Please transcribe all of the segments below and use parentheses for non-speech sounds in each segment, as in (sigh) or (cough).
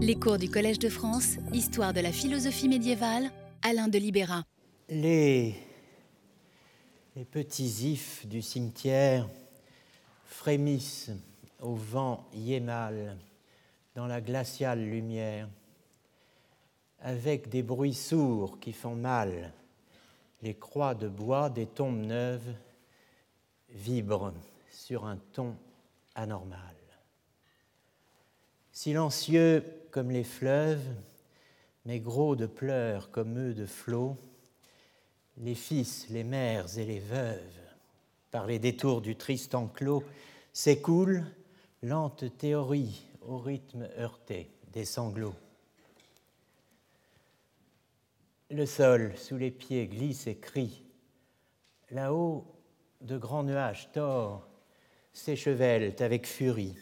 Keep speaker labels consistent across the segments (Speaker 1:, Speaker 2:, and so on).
Speaker 1: Les cours du Collège de France, Histoire de la philosophie médiévale, Alain de Libéra.
Speaker 2: Les, les petits ifs du cimetière frémissent au vent yémal dans la glaciale lumière, avec des bruits sourds qui font mal. Les croix de bois des tombes neuves vibrent sur un ton anormal. Silencieux comme les fleuves, mais gros de pleurs comme eux de flots, les fils, les mères et les veuves, par les détours du triste enclos, s'écoulent, lente théorie au rythme heurté des sanglots. Le sol sous les pieds glisse et crie. Là-haut, de grands nuages tors s'échevèlent avec furie.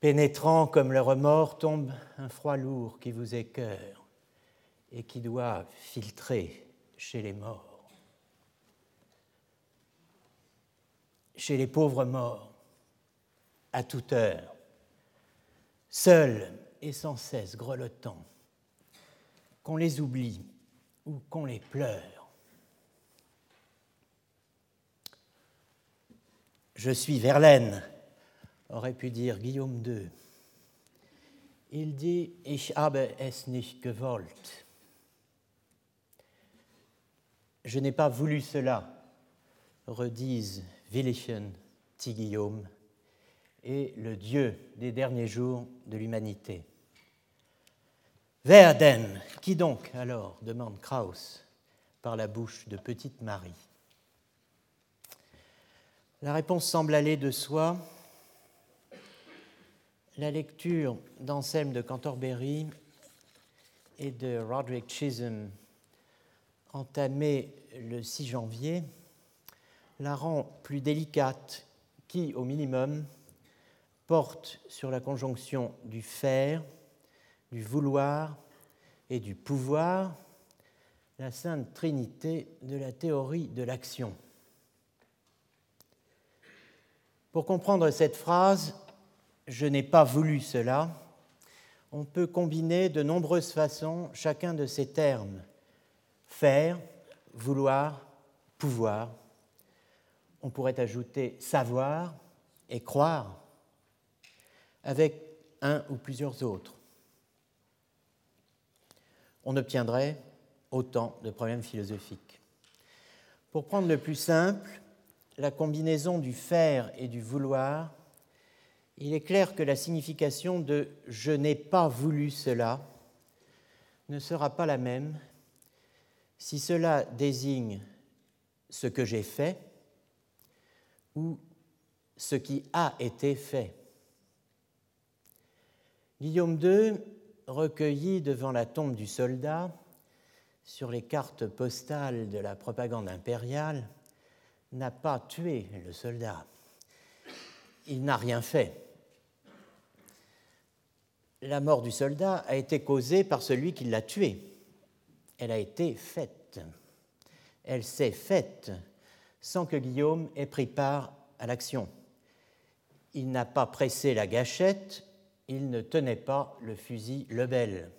Speaker 2: Pénétrant comme le remords tombe un froid lourd qui vous écœure et qui doit filtrer chez les morts. Chez les pauvres morts, à toute heure, seuls et sans cesse grelottant, qu'on les oublie ou qu'on les pleure. Je suis Verlaine, aurait pu dire Guillaume II. Il dit Ich habe es nicht gewollt. Je n'ai pas voulu cela, redisent Willichen, petit Guillaume, et le Dieu des derniers jours de l'humanité. Verden, qui donc alors? demande Krauss par la bouche de Petite Marie. La réponse semble aller de soi. La lecture d'Anselme de Canterbury et de Roderick Chisholm, entamée le 6 janvier, la rend plus délicate, qui, au minimum, porte sur la conjonction du faire, du vouloir et du pouvoir, la sainte trinité de la théorie de l'action. Pour comprendre cette phrase, je n'ai pas voulu cela, on peut combiner de nombreuses façons chacun de ces termes. Faire, vouloir, pouvoir. On pourrait ajouter savoir et croire avec un ou plusieurs autres. On obtiendrait autant de problèmes philosophiques. Pour prendre le plus simple, la combinaison du faire et du vouloir il est clair que la signification de je n'ai pas voulu cela ne sera pas la même si cela désigne ce que j'ai fait ou ce qui a été fait. Guillaume II, recueilli devant la tombe du soldat, sur les cartes postales de la propagande impériale, n'a pas tué le soldat. Il n'a rien fait la mort du soldat a été causée par celui qui l'a tué. Elle a été faite. Elle s'est faite sans que Guillaume ait pris part à l'action. Il n'a pas pressé la gâchette, il ne tenait pas le fusil Lebel.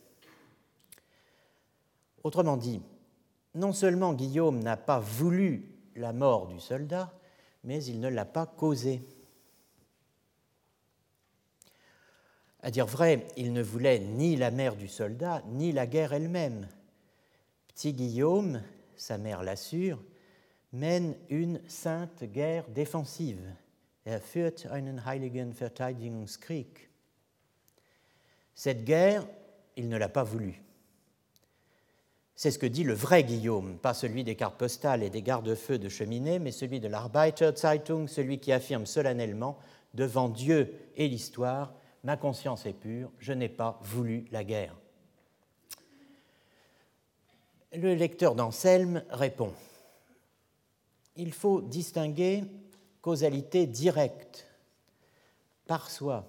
Speaker 2: Autrement dit, non seulement Guillaume n'a pas voulu la mort du soldat, mais il ne l'a pas causée. À dire vrai, il ne voulait ni la mère du soldat, ni la guerre elle-même. Petit Guillaume, sa mère l'assure, mène une sainte guerre défensive. Er führt einen heiligen Verteidigungskrieg. Cette guerre, il ne l'a pas voulu. C'est ce que dit le vrai Guillaume, pas celui des cartes postales et des garde-feux de cheminée, mais celui de l'Arbeiter Zeitung, celui qui affirme solennellement devant Dieu et l'histoire ma conscience est pure, je n'ai pas voulu la guerre. Le lecteur d'Anselme répond Il faut distinguer causalité directe, par soi,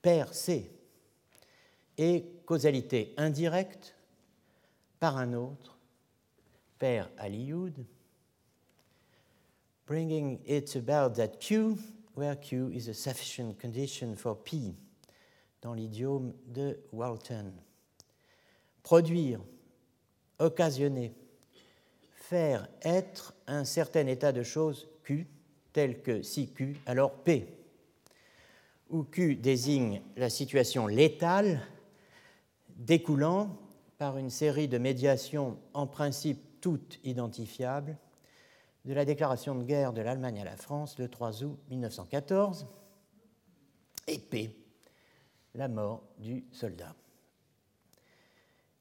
Speaker 2: per se, et causalité indirecte, par un autre, per aliud, bringing it about that Q where Q is a sufficient condition for P. dans l'idiome de Walton. Produire, occasionner, faire être un certain état de choses Q, tel que si Q, alors P, où Q désigne la situation létale découlant par une série de médiations en principe toutes identifiables de la déclaration de guerre de l'Allemagne à la France le 3 août 1914 et P, la mort du soldat.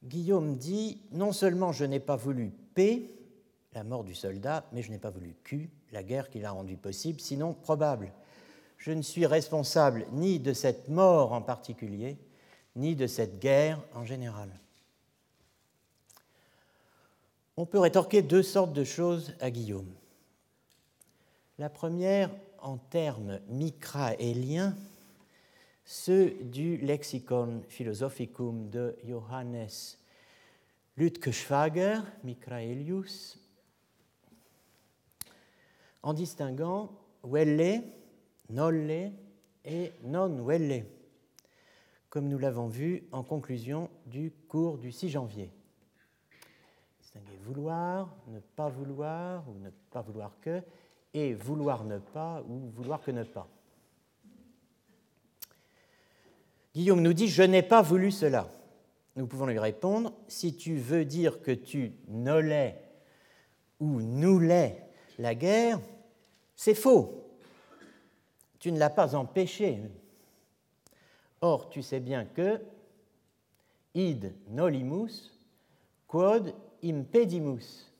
Speaker 2: Guillaume dit Non seulement je n'ai pas voulu P, la mort du soldat, mais je n'ai pas voulu Q, la guerre qui l'a rendue possible, sinon probable. Je ne suis responsable ni de cette mort en particulier, ni de cette guerre en général. On peut rétorquer deux sortes de choses à Guillaume. La première, en termes micraéliens, ceux du Lexicon Philosophicum de Johannes Lütke-Schwager, Micraelius, en distinguant welle, nolle et non welle, comme nous l'avons vu en conclusion du cours du 6 janvier. Vouloir, ne pas vouloir ou ne pas vouloir que, et vouloir ne pas ou vouloir que ne pas. Guillaume nous dit Je n'ai pas voulu cela. Nous pouvons lui répondre Si tu veux dire que tu nolais ou noulais la guerre, c'est faux. Tu ne l'as pas empêché. Or, tu sais bien que id nolimus quod impedimus.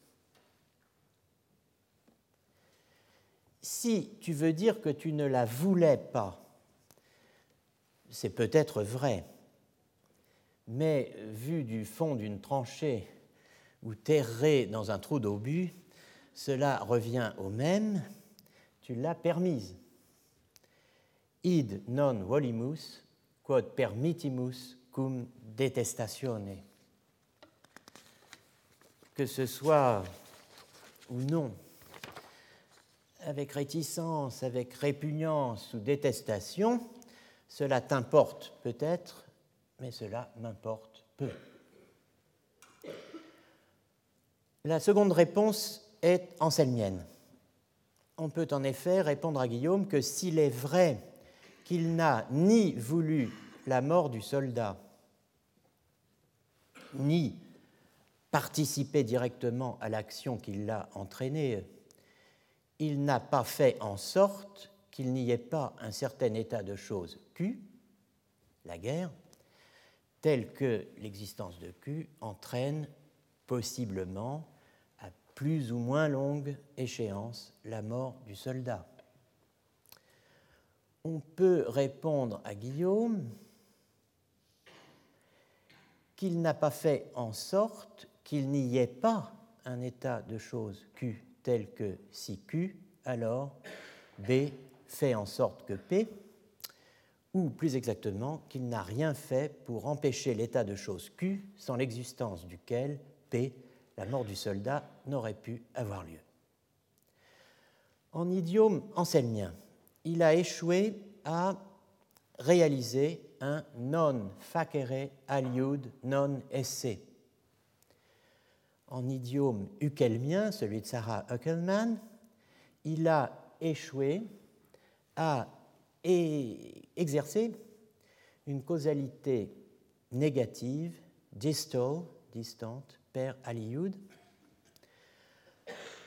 Speaker 2: Si tu veux dire que tu ne la voulais pas, c'est peut-être vrai, mais vu du fond d'une tranchée ou terré dans un trou d'obus, cela revient au même, tu l'as permise. Id non volimus, quod permittimus cum detestatione. Que ce soit ou non, avec réticence, avec répugnance ou détestation, cela t'importe peut-être, mais cela m'importe peu. La seconde réponse est anselmienne. On peut en effet répondre à Guillaume que s'il est vrai qu'il n'a ni voulu la mort du soldat, ni participé directement à l'action qui l'a entraîné, il n'a pas fait en sorte qu'il n'y ait pas un certain état de choses Q, la guerre, tel que l'existence de Q entraîne possiblement à plus ou moins longue échéance la mort du soldat. On peut répondre à Guillaume qu'il n'a pas fait en sorte qu'il n'y ait pas un état de choses Q tel que si Q, alors B fait en sorte que P, ou plus exactement qu'il n'a rien fait pour empêcher l'état de choses Q sans l'existence duquel P, la mort du soldat, n'aurait pu avoir lieu. En idiome anselmien, il a échoué à réaliser un non facere aliud non esse. En idiome ukelmien, celui de Sarah Uckelman, il a échoué a exercé une causalité négative, distal, distante, per aliud.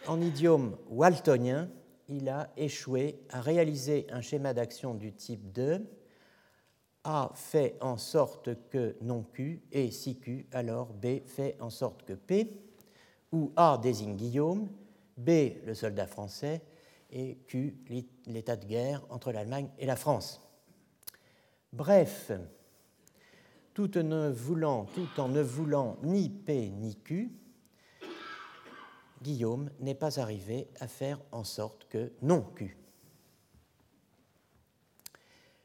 Speaker 2: En idiome waltonien, il a échoué à réaliser un schéma d'action du type 2 A fait en sorte que non Q et si Q, alors B fait en sorte que P, où A désigne Guillaume, B le soldat français et Q, l'état de guerre entre l'Allemagne et la France. Bref, tout en ne voulant, ni P ni Q, Guillaume n'est pas arrivé à faire en sorte que non Q.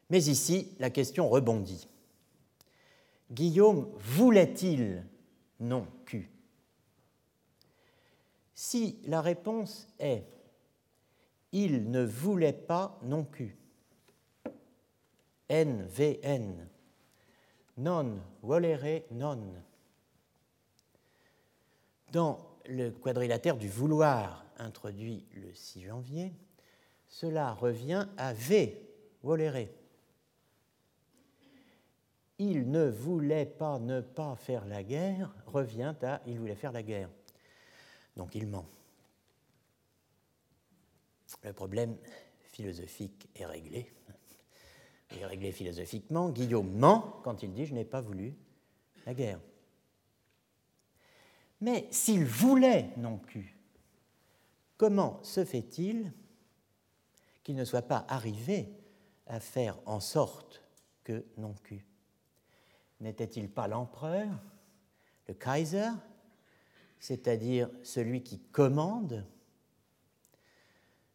Speaker 2: Mais ici, la question rebondit. Guillaume voulait-il non Q? Si la réponse est il ne voulait pas non Q. NVN. non volere non. Dans le quadrilatère du vouloir introduit le 6 janvier, cela revient à V, volere. Il ne voulait pas ne pas faire la guerre revient à il voulait faire la guerre. Donc il ment. Le problème philosophique est réglé. Il est réglé philosophiquement. Guillaume ment quand il dit Je n'ai pas voulu la guerre. Mais s'il voulait non plus, comment se fait-il qu'il ne soit pas arrivé à faire en sorte que non plus? N'était-il pas l'empereur, le Kaiser, c'est-à-dire celui qui commande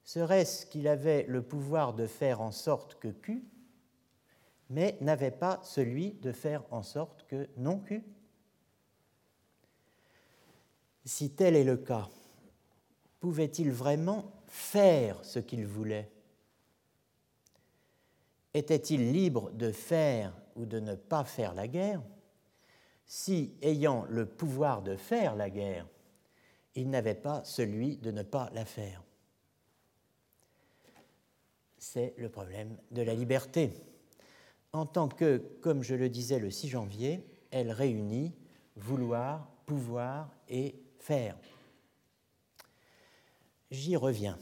Speaker 2: Serait-ce qu'il avait le pouvoir de faire en sorte que Q, mais n'avait pas celui de faire en sorte que non Q. Si tel est le cas, pouvait-il vraiment faire ce qu'il voulait? Était-il libre de faire ou de ne pas faire la guerre? Si, ayant le pouvoir de faire la guerre, il n'avait pas celui de ne pas la faire c'est le problème de la liberté. En tant que, comme je le disais le 6 janvier, elle réunit vouloir, pouvoir et faire. J'y reviens.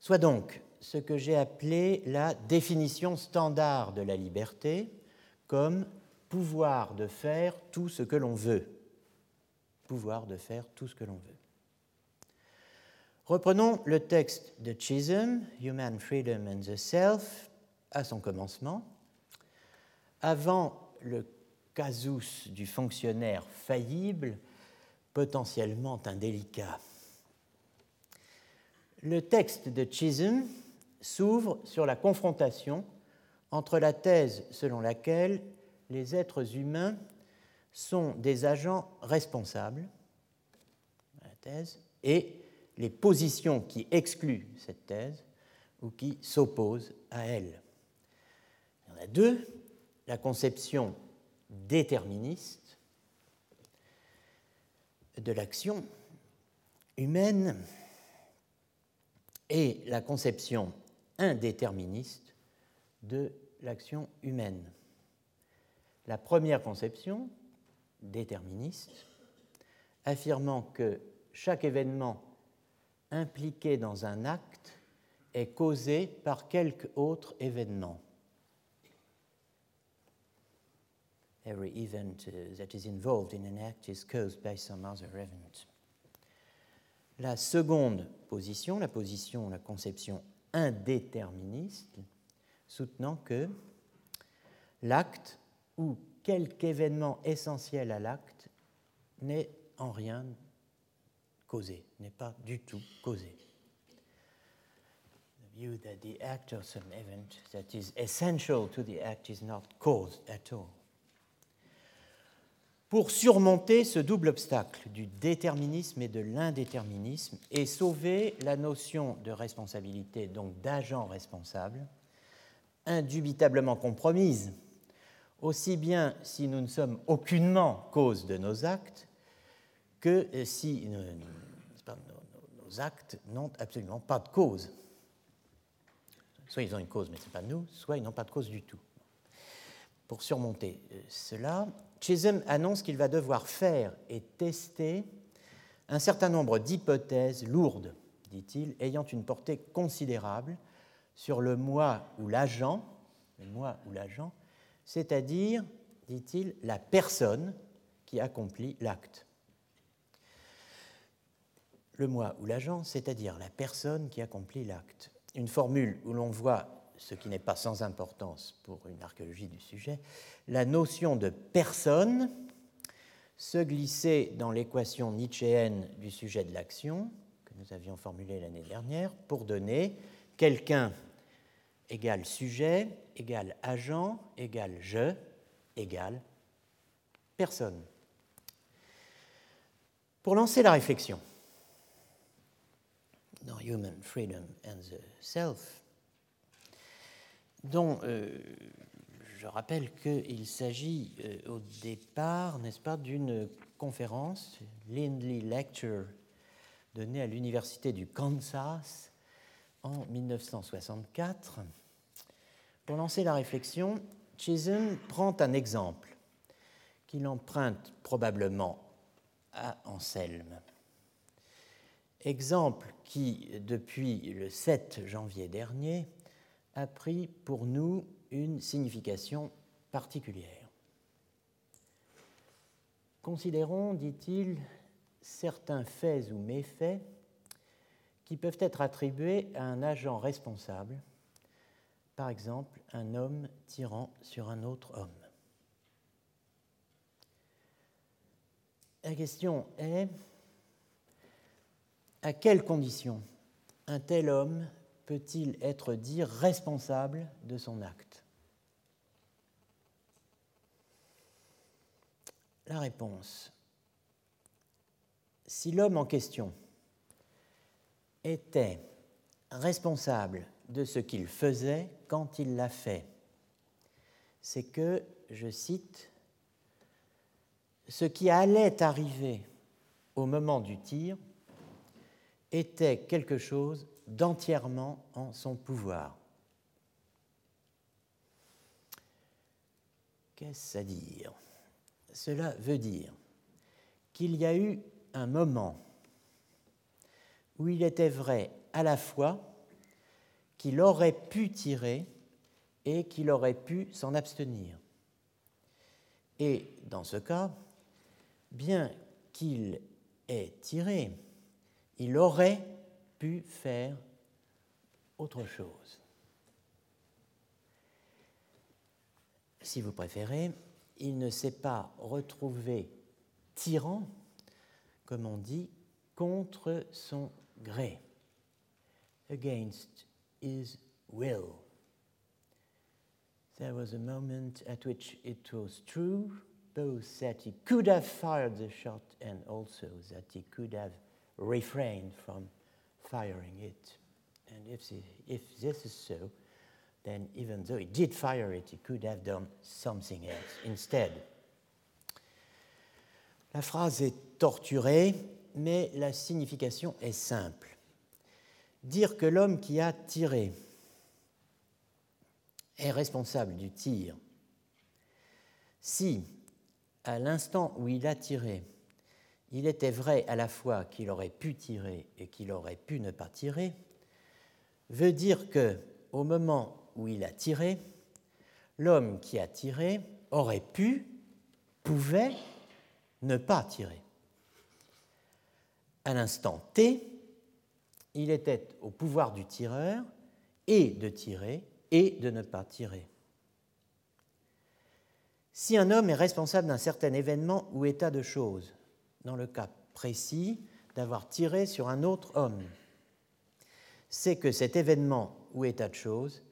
Speaker 2: Soit donc ce que j'ai appelé la définition standard de la liberté comme pouvoir de faire tout ce que l'on veut. Pouvoir de faire tout ce que l'on veut. Reprenons le texte de Chisholm, Human Freedom and the Self, à son commencement. Avant le casus du fonctionnaire faillible, potentiellement indélicat. Le texte de Chisholm s'ouvre sur la confrontation entre la thèse selon laquelle les êtres humains sont des agents responsables, la thèse, et les positions qui excluent cette thèse ou qui s'opposent à elle. Il y en a deux, la conception déterministe de l'action humaine et la conception indéterministe de l'action humaine. La première conception, déterministe, affirmant que chaque événement impliqué dans un acte est causé par quelque autre événement. Every event uh, that is involved in an act is caused by some other event. La seconde position, la position, la conception indéterministe, soutenant que l'acte ou quelque événement essentiel à l'acte n'est en rien causé, n'est pas du tout causé. The view that the act of some event that is essential to the act is not caused at all. Pour surmonter ce double obstacle du déterminisme et de l'indéterminisme et sauver la notion de responsabilité, donc d'agent responsable, indubitablement compromise, aussi bien si nous ne sommes aucunement cause de nos actes que si nos, actes n'ont absolument pas de cause. Soit ils ont une cause, mais ce n'est pas nous, soit ils n'ont pas de cause du tout. Pour surmonter euh, cela, Chisholm annonce qu'il va devoir faire et tester un certain nombre d'hypothèses lourdes, dit-il, ayant une portée considérable sur le moi ou l'agent, le moi ou l'agent, c'est-à-dire, dit-il, la personne qui accomplit l'acte le moi ou l'agent, c'est-à-dire la personne qui accomplit l'acte. Une formule où l'on voit, ce qui n'est pas sans importance pour une archéologie du sujet, la notion de personne se glisser dans l'équation nietzschéenne du sujet de l'action, que nous avions formulée l'année dernière, pour donner quelqu'un égale sujet, égale agent, égale je, égale personne. Pour lancer la réflexion, dans Human Freedom and the Self, euh, je rappelle qu'il s'agit euh, au départ, n'est-ce pas, d'une conférence, Lindley Lecture, donnée à l'Université du Kansas en 1964. Pour lancer la réflexion, Chisholm prend un exemple qu'il emprunte probablement à Anselme. Exemple qui, depuis le 7 janvier dernier, a pris pour nous une signification particulière. Considérons, dit-il, certains faits ou méfaits qui peuvent être attribués à un agent responsable, par exemple un homme tirant sur un autre homme. La question est, à quelles conditions un tel homme peut-il être dit responsable de son acte? La réponse. Si l'homme en question était responsable de ce qu'il faisait quand il l'a fait, c'est que, je cite, ce qui allait arriver au moment du tir était quelque chose d'entièrement en son pouvoir. Qu'est-ce à dire? Cela veut dire qu'il y a eu un moment où il était vrai à la fois qu'il aurait pu tirer et qu'il aurait pu s'en abstenir. Et dans ce cas, bien qu'il ait tiré, il aurait pu faire autre chose. Si vous préférez, il ne s'est pas retrouvé tirant, comme on dit, contre son gré, against his will. There was a moment at which it was true both that he could have fired the shot and also that he could have refrained from firing it. And if, if this is so, then even though he did fire it, he could have done something else instead. La phrase est torturée, mais la signification est simple. Dire que l'homme qui a tiré est responsable du tir si à l'instant où il a tiré, il était vrai à la fois qu'il aurait pu tirer et qu'il aurait pu ne pas tirer, veut dire que au moment où il a tiré, l'homme qui a tiré aurait pu, pouvait ne pas tirer. À l'instant T, il était au pouvoir du tireur et de tirer et de ne pas tirer. Si un homme est responsable d'un certain événement ou état de choses, dans le cas précis d'avoir tiré sur un autre homme, c'est que cet événement ou état de choses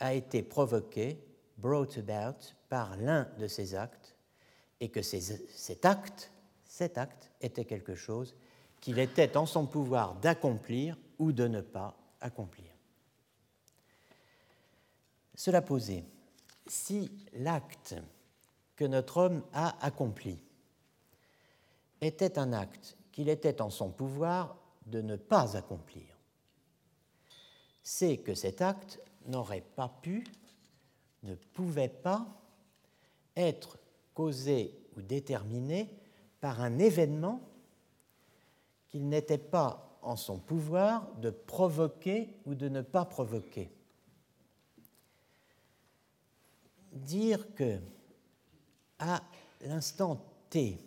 Speaker 2: a été provoqué, brought about, par l'un de ces actes, et que cet acte, cet acte était quelque chose qu'il était en son pouvoir d'accomplir ou de ne pas accomplir. Cela posé, si l'acte que notre homme a accompli était un acte qu'il était en son pouvoir de ne pas accomplir. C'est que cet acte n'aurait pas pu, ne pouvait pas être causé ou déterminé par un événement qu'il n'était pas en son pouvoir de provoquer ou de ne pas provoquer. Dire que à l'instant t,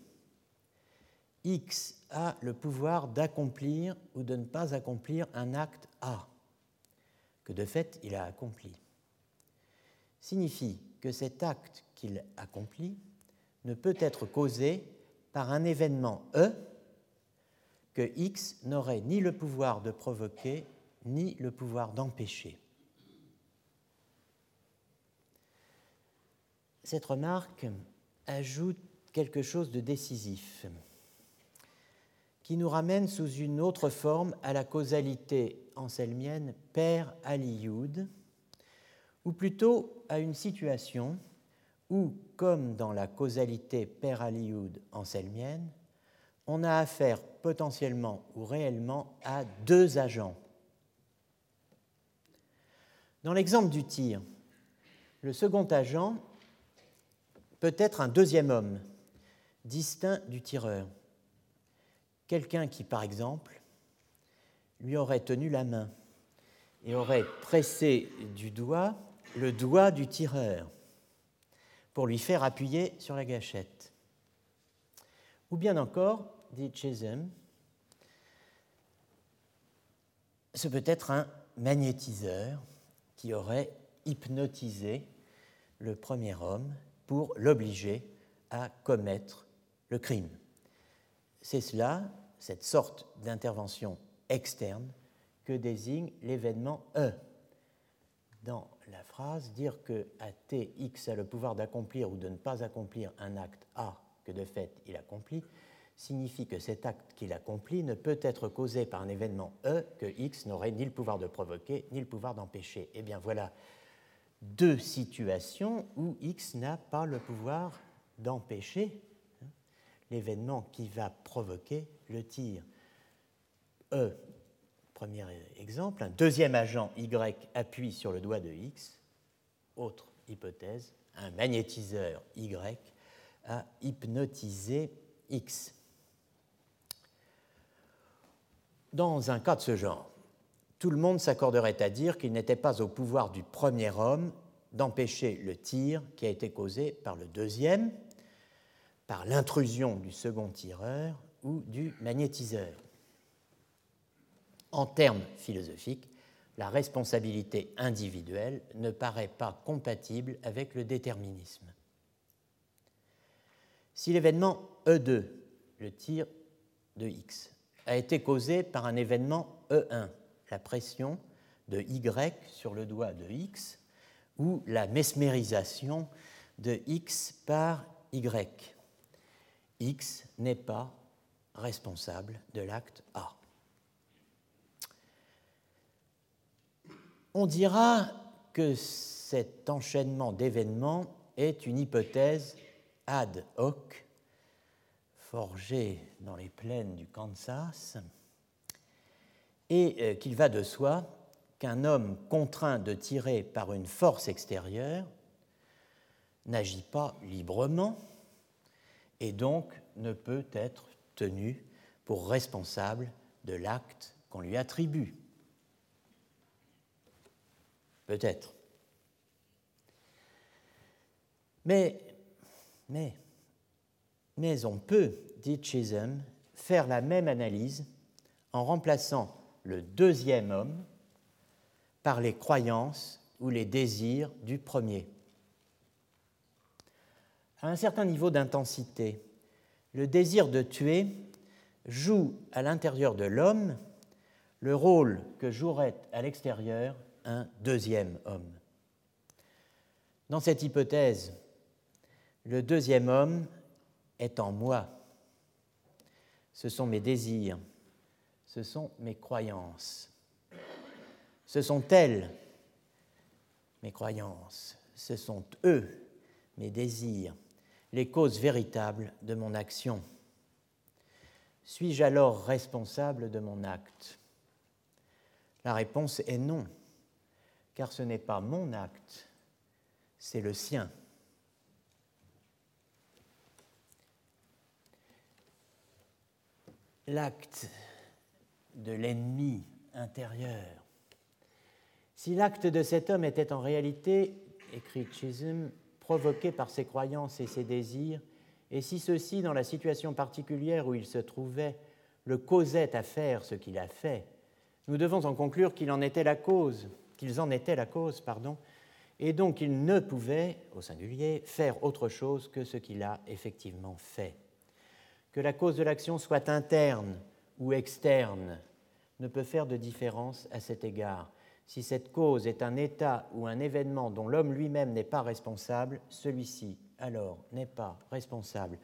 Speaker 2: X a le pouvoir d'accomplir ou de ne pas accomplir un acte A, que de fait il a accompli, signifie que cet acte qu'il accomplit ne peut être causé par un événement E que X n'aurait ni le pouvoir de provoquer ni le pouvoir d'empêcher. Cette remarque ajoute quelque chose de décisif qui nous ramène sous une autre forme à la causalité anselmienne père Aliyoud, ou plutôt à une situation où, comme dans la causalité Père-Alioud anselmienne, on a affaire potentiellement ou réellement à deux agents. Dans l'exemple du tir, le second agent peut être un deuxième homme, distinct du tireur. Quelqu'un qui, par exemple, lui aurait tenu la main et aurait pressé du doigt le doigt du tireur pour lui faire appuyer sur la gâchette. Ou bien encore, dit Chisholm, ce peut être un magnétiseur qui aurait hypnotisé le premier homme pour l'obliger à commettre le crime. C'est cela, cette sorte d'intervention externe, que désigne l'événement E. Dans la phrase, dire que à T, X a le pouvoir d'accomplir ou de ne pas accomplir un acte A que de fait il accomplit, signifie que cet acte qu'il accomplit ne peut être causé par un événement E que X n'aurait ni le pouvoir de provoquer ni le pouvoir d'empêcher. Eh bien voilà deux situations où X n'a pas le pouvoir d'empêcher hein, l'événement qui va provoquer le tir. E, premier exemple, un deuxième agent Y appuie sur le doigt de X. Autre hypothèse, un magnétiseur Y a hypnotisé X. Dans un cas de ce genre, tout le monde s'accorderait à dire qu'il n'était pas au pouvoir du premier homme d'empêcher le tir qui a été causé par le deuxième, par l'intrusion du second tireur ou du magnétiseur. En termes philosophiques, la responsabilité individuelle ne paraît pas compatible avec le déterminisme. Si l'événement E2, le tir de X, a été causé par un événement E1, la pression de Y sur le doigt de X, ou la mesmérisation de X par Y. X n'est pas responsable de l'acte A. On dira que cet enchaînement d'événements est une hypothèse ad hoc forgée dans les plaines du Kansas et euh, qu'il va de soi qu'un homme contraint de tirer par une force extérieure n'agit pas librement et donc ne peut être tenu pour responsable de l'acte qu'on lui attribue. Peut-être. Mais, mais, mais on peut, dit Chisholm, faire la même analyse en remplaçant le deuxième homme par les croyances ou les désirs du premier. À un certain niveau d'intensité, le désir de tuer joue à l'intérieur de l'homme le rôle que jouerait à l'extérieur un deuxième homme. Dans cette hypothèse, le deuxième homme est en moi. Ce sont mes désirs, ce sont mes croyances. Ce sont elles, mes croyances, ce sont eux, mes désirs, les causes véritables de mon action. Suis-je alors responsable de mon acte? La réponse est non, car ce n'est pas mon acte, c'est le sien. L'acte de l'ennemi intérieur. Si l'acte de cet homme était en réalité, écrit Chisholm, provoqué par ses croyances et ses désirs, et si ceci, dans la situation particulière où il se trouvait, le causait à faire ce qu'il a fait, nous devons en conclure qu'il en était la cause, qu'ils en étaient la cause, pardon, et donc il ne pouvait, au singulier, faire autre chose que ce qu'il a effectivement fait. Que la cause de l'action soit interne ou externe ne peut faire de différence à cet égard. Si cette cause est un état ou un événement dont l'homme lui-même n'est pas responsable, celui-ci, alors, n'est pas responsable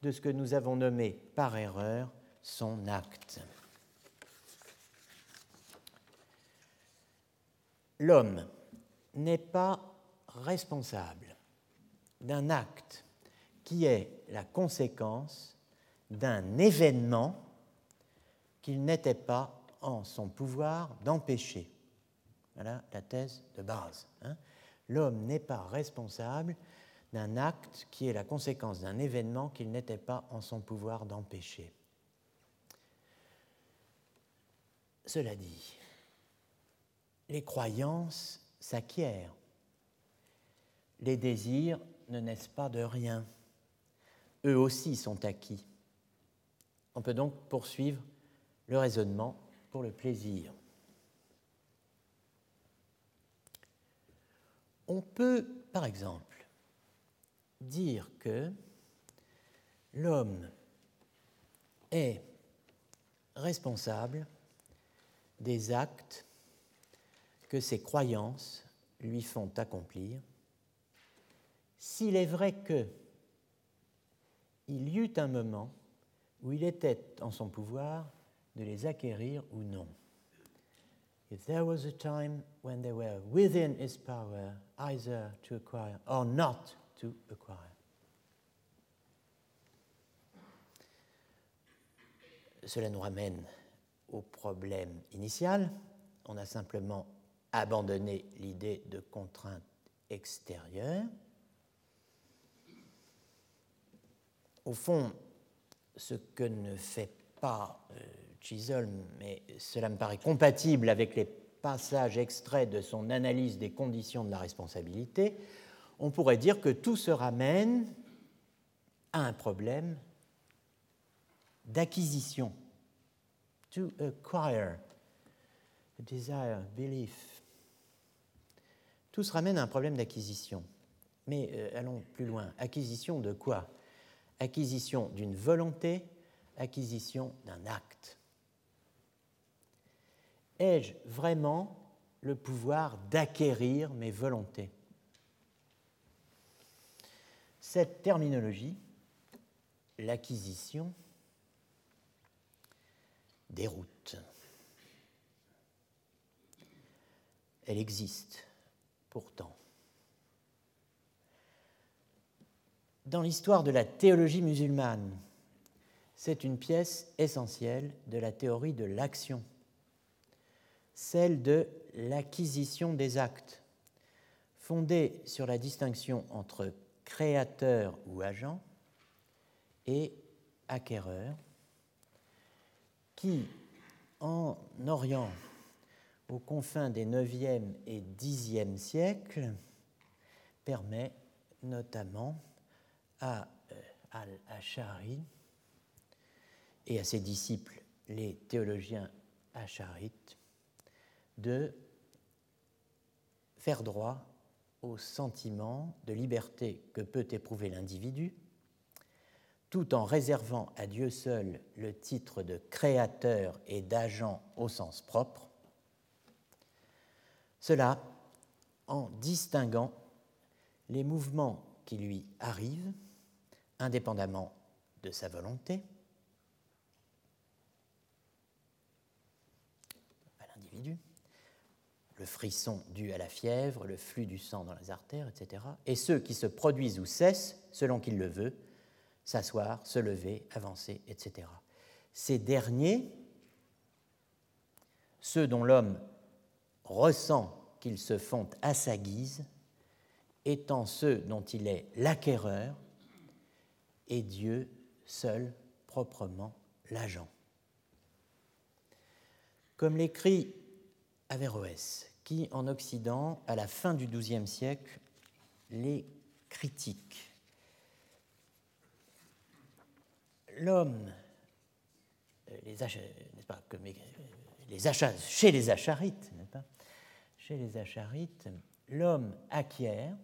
Speaker 2: de ce que nous avons nommé par erreur son acte. L'homme n'est pas responsable d'un acte qui est la conséquence d'un événement qu'il n'était pas en son pouvoir d'empêcher. Voilà la thèse de base. Hein. L'homme n'est pas responsable d'un acte qui est la conséquence d'un événement qu'il n'était pas en son pouvoir d'empêcher. Cela dit, les croyances s'acquièrent. Les désirs ne naissent pas de rien. Eux aussi sont acquis. On peut donc poursuivre le raisonnement pour le plaisir. On peut, par exemple, dire que l'homme est responsable des actes que ses croyances lui font accomplir, s'il est vrai que il y eut un moment où il était en son pouvoir de les acquérir ou non. If there was a time when they were within his power either to acquire or not to acquire. Cela nous ramène au problème initial. On a simplement abandonné l'idée de contrainte extérieure. Au fond, ce que ne fait pas euh, Chisholm, mais cela me paraît compatible avec les passages extraits de son analyse des conditions de la responsabilité, on pourrait dire que tout se ramène à un problème d'acquisition to acquire, desire, belief. Tout se ramène à un problème d'acquisition. Mais euh, allons plus loin. Acquisition de quoi? Acquisition d'une volonté, acquisition d'un acte. Ai-je vraiment le pouvoir d'acquérir mes volontés? Cette terminologie, l'acquisition, déroute. Elle existe pourtant. Dans l'histoire de la théologie musulmane, c'est une pièce essentielle de la théorie de l'action, celle de l'acquisition des actes, fondée sur la distinction entre créateur ou agent et acquéreur, qui, en Orient, aux confins des 9e et 10e siècles, permet notamment à euh, Al-Ashari et à ses disciples, les théologiens acharites, de faire droit au sentiment de liberté que peut éprouver l'individu tout en réservant à Dieu seul le titre de créateur et d'agent au sens propre, cela en distinguant les mouvements qui lui arrivent, indépendamment de sa volonté, à l'individu, le frisson dû à la fièvre, le flux du sang dans les artères, etc., et ceux qui se produisent ou cessent selon qu'il le veut, s'asseoir, se lever, avancer, etc. Ces derniers, ceux dont l'homme ressent qu'ils se font à sa guise, étant ceux dont il est l'acquéreur, et Dieu seul proprement l'agent. Comme l'écrit Averroès, qui en Occident, à la fin du XIIe siècle, les critique l'homme, euh, les achats, pas, les achats, chez les acharites, pas chez les acharites, l'homme acquiert,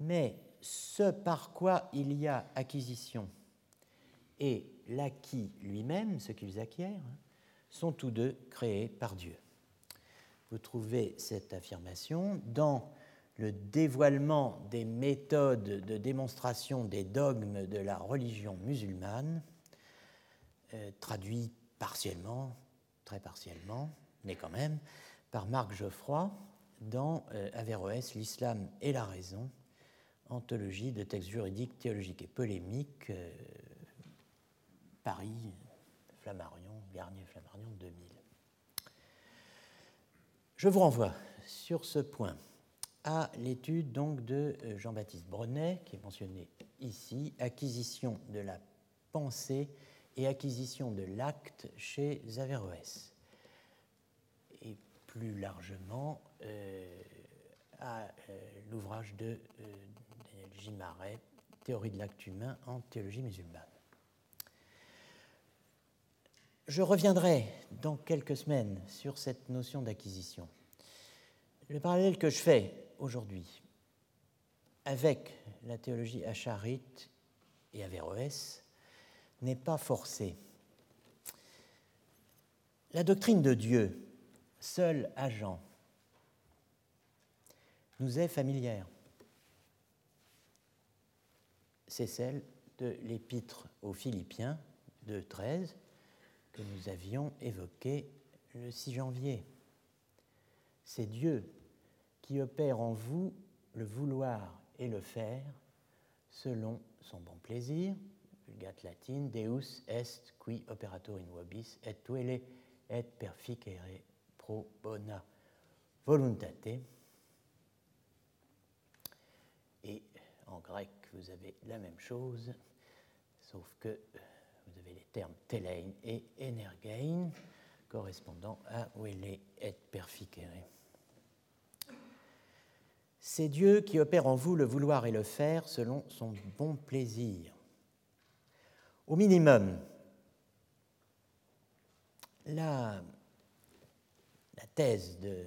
Speaker 2: mais ce par quoi il y a acquisition et l'acquis lui-même, ce qu'ils acquièrent, sont tous deux créés par Dieu. Vous trouvez cette affirmation dans le dévoilement des méthodes de démonstration des dogmes de la religion musulmane, euh, traduit partiellement, très partiellement, mais quand même, par Marc Geoffroy dans euh, Averroès, L'islam et la raison, anthologie de textes juridiques, théologiques et polémiques, euh, Paris, Flammarion, Garnier Flammarion 2000. Je vous renvoie sur ce point à l'étude donc de euh, Jean-Baptiste Brenet, qui est mentionné ici, acquisition de la pensée et acquisition de l'acte chez Averroès. Et plus largement, euh, à l'ouvrage de Marais, Théorie de l'acte humain en théologie musulmane. Je reviendrai dans quelques semaines sur cette notion d'acquisition. Le parallèle que je fais aujourd'hui avec la théologie acharite et Averroès n'est pas forcé. La doctrine de Dieu, seul agent, nous est familière. C'est celle de l'épître aux Philippiens de 13 que nous avions évoqué le 6 janvier. C'est Dieu qui opère en vous le vouloir et le faire selon son bon plaisir. Vulgate latine, Deus est qui operator in vobis et tuele et perficere pro bona voluntate. Et en grec, vous avez la même chose, sauf que vous avez les termes telein et energein correspondant à uele et perficere. C'est Dieu qui opère en vous le vouloir et le faire selon son bon plaisir. Au minimum, la, la thèse de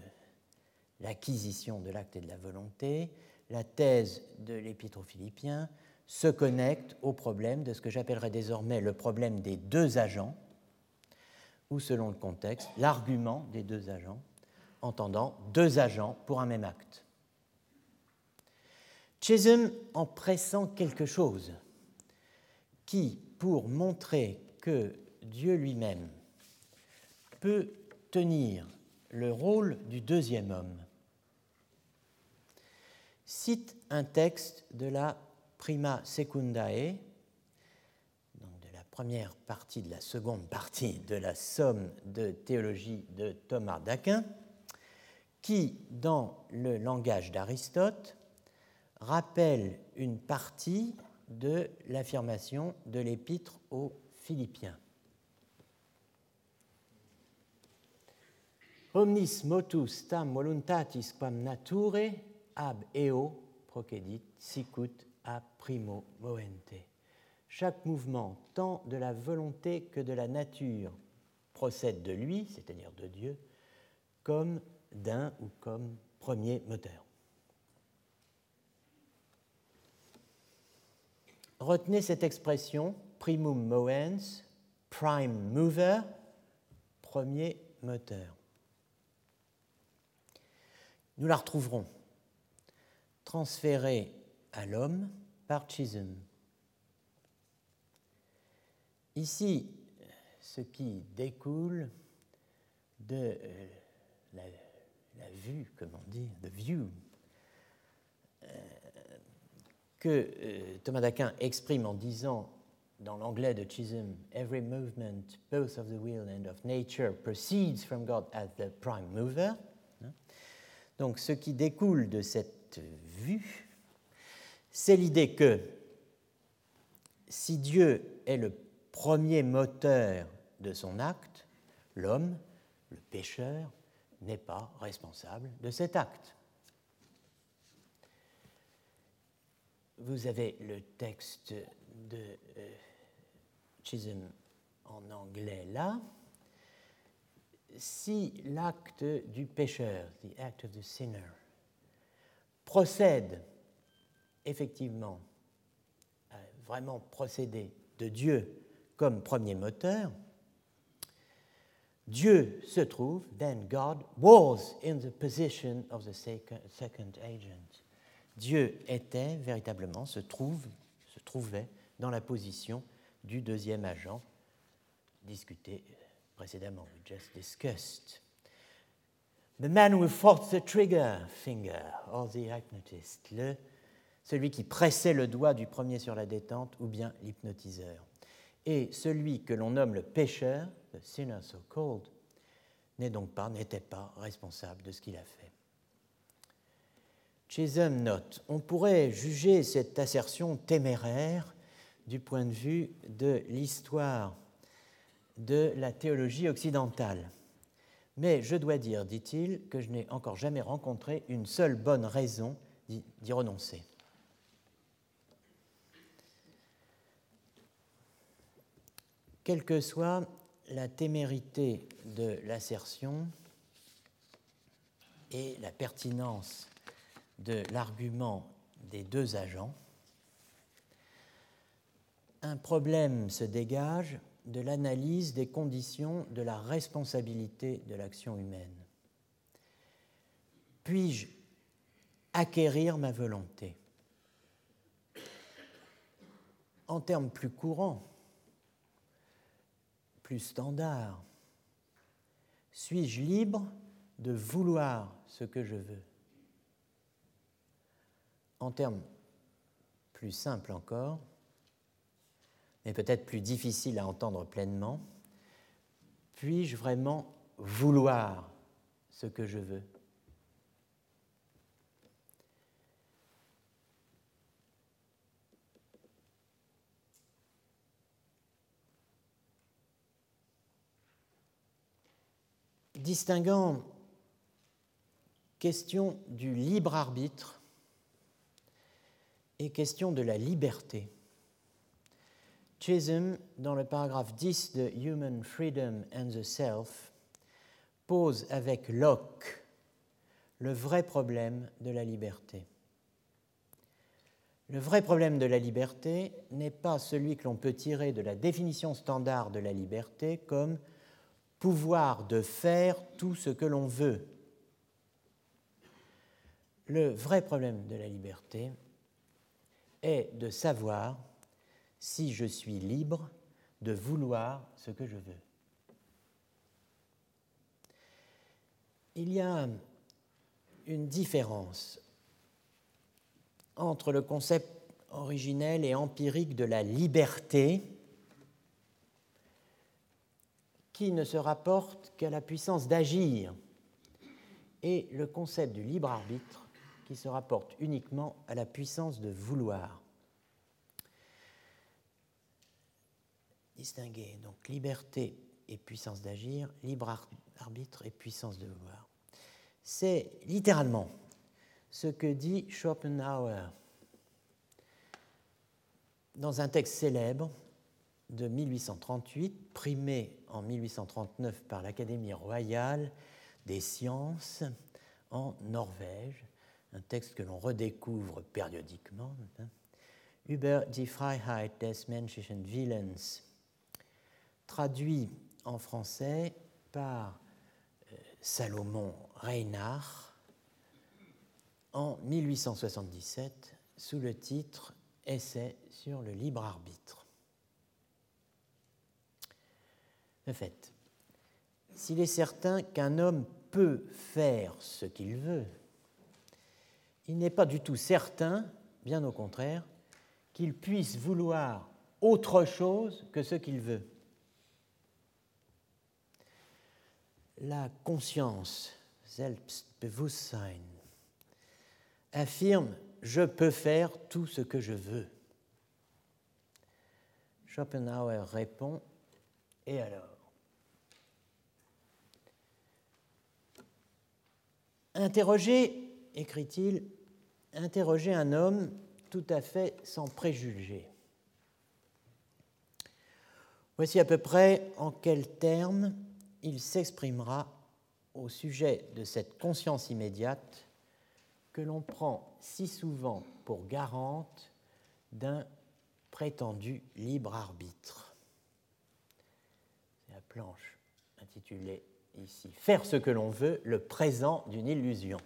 Speaker 2: l'acquisition de l'acte et de la volonté, la thèse de l'épître aux Philippiens se connecte au problème de ce que j'appellerai désormais le problème des deux agents, ou selon le contexte, l'argument des deux agents, entendant deux agents pour un même acte. Chisholm en pressant quelque chose qui, pour montrer que Dieu lui-même peut tenir le rôle du deuxième homme, cite un texte de la Prima Secundae, donc de la première partie de la seconde partie de la somme de théologie de Thomas d'Aquin, qui, dans le langage d'Aristote, rappelle une partie de l'affirmation de l'épître aux Philippiens. Omnis motus tam voluntatis quam nature ab eo procedit sicut a primo moente. Chaque mouvement, tant de la volonté que de la nature, procède de lui, c'est-à-dire de Dieu, comme d'un ou comme premier moteur. Retenez cette expression, primum movens, prime mover, premier moteur. Nous la retrouverons transférée à l'homme par Chisholm. Ici, ce qui découle de euh, la, vue, comment dire, the view, euh, que euh, Thomas d'Aquin exprime en disant dans l'anglais de Chisholm, Every movement, both of the will and of nature, proceeds from God as the prime mover. Hein. Donc ce qui découle de cette vue, c'est l'idée que si Dieu est le premier moteur de son acte, l'homme, le pécheur, n'est pas responsable de cet acte. vous avez le texte de euh, Chisholm en anglais là. Si l'acte du pécheur, the act of the sinner, procède effectivement, vraiment procéder de Dieu comme premier moteur, Dieu se trouve, then God was in the position of the second agent. Dieu était véritablement, se trouve, se trouvait dans la position du deuxième agent discuté précédemment, just discussed. The man who fought the trigger finger, or the hypnotist, le, celui qui pressait le doigt du premier sur la détente, ou bien l'hypnotiseur. Et celui que l'on nomme le pécheur, the sinner so called, n'est donc pas, n'était pas responsable de ce qu'il a fait. Chisholm note On pourrait juger cette assertion téméraire du point de vue de l'histoire de la théologie occidentale. Mais je dois dire, dit-il, que je n'ai encore jamais rencontré une seule bonne raison d'y renoncer. Quelle que soit la témérité de l'assertion et la pertinence de l'argument des deux agents, un problème se dégage de l'analyse des conditions de la responsabilité de l'action humaine. Puis-je acquérir ma volonté? En termes plus courants, plus standards, suis-je libre de vouloir ce que je veux? En termes plus simples encore, mais peut-être plus difficile à entendre pleinement, puis-je vraiment vouloir ce que je veux? Distinguant question du libre arbitre et question de la liberté. Chisholm, dans le paragraphe 10 de Human Freedom and the Self, pose avec Locke le vrai problème de la liberté. Le vrai problème de la liberté n'est pas celui que l'on peut tirer de la définition standard de la liberté comme pouvoir de faire tout ce que l'on veut. Le vrai problème de la liberté est de savoir si je suis libre de vouloir ce que je veux. Il y a une différence entre le concept originel et empirique de la liberté qui ne se rapporte qu'à la puissance d'agir et le concept du libre arbitre qui se rapporte uniquement à la puissance de vouloir. Donc liberté et puissance d'agir, libre arbitre et puissance de vouloir. C'est littéralement ce que dit Schopenhauer dans un texte célèbre de 1838, primé en 1839 par l'Académie royale des sciences en Norvège, un texte que l'on redécouvre périodiquement. Hein. Über die Freiheit des menschlichen Willens traduit en français par euh, Salomon Reinhardt en 1877 sous le titre Essai sur le libre arbitre. De fait, s'il est certain qu'un homme peut faire ce qu'il veut, il n'est pas du tout certain, bien au contraire, qu'il puisse vouloir autre chose que ce qu'il veut. La conscience, Selbstbewusstsein, affirme je peux faire tout ce que je veux. Schopenhauer répond et alors? Interroger, écrit-il, interroger un homme tout à fait sans préjugés. Voici à peu près en quels termes il s'exprimera au sujet de cette conscience immédiate que l'on prend si souvent pour garante d'un prétendu libre arbitre. C'est la planche intitulée ici Faire ce que l'on veut, le présent d'une illusion.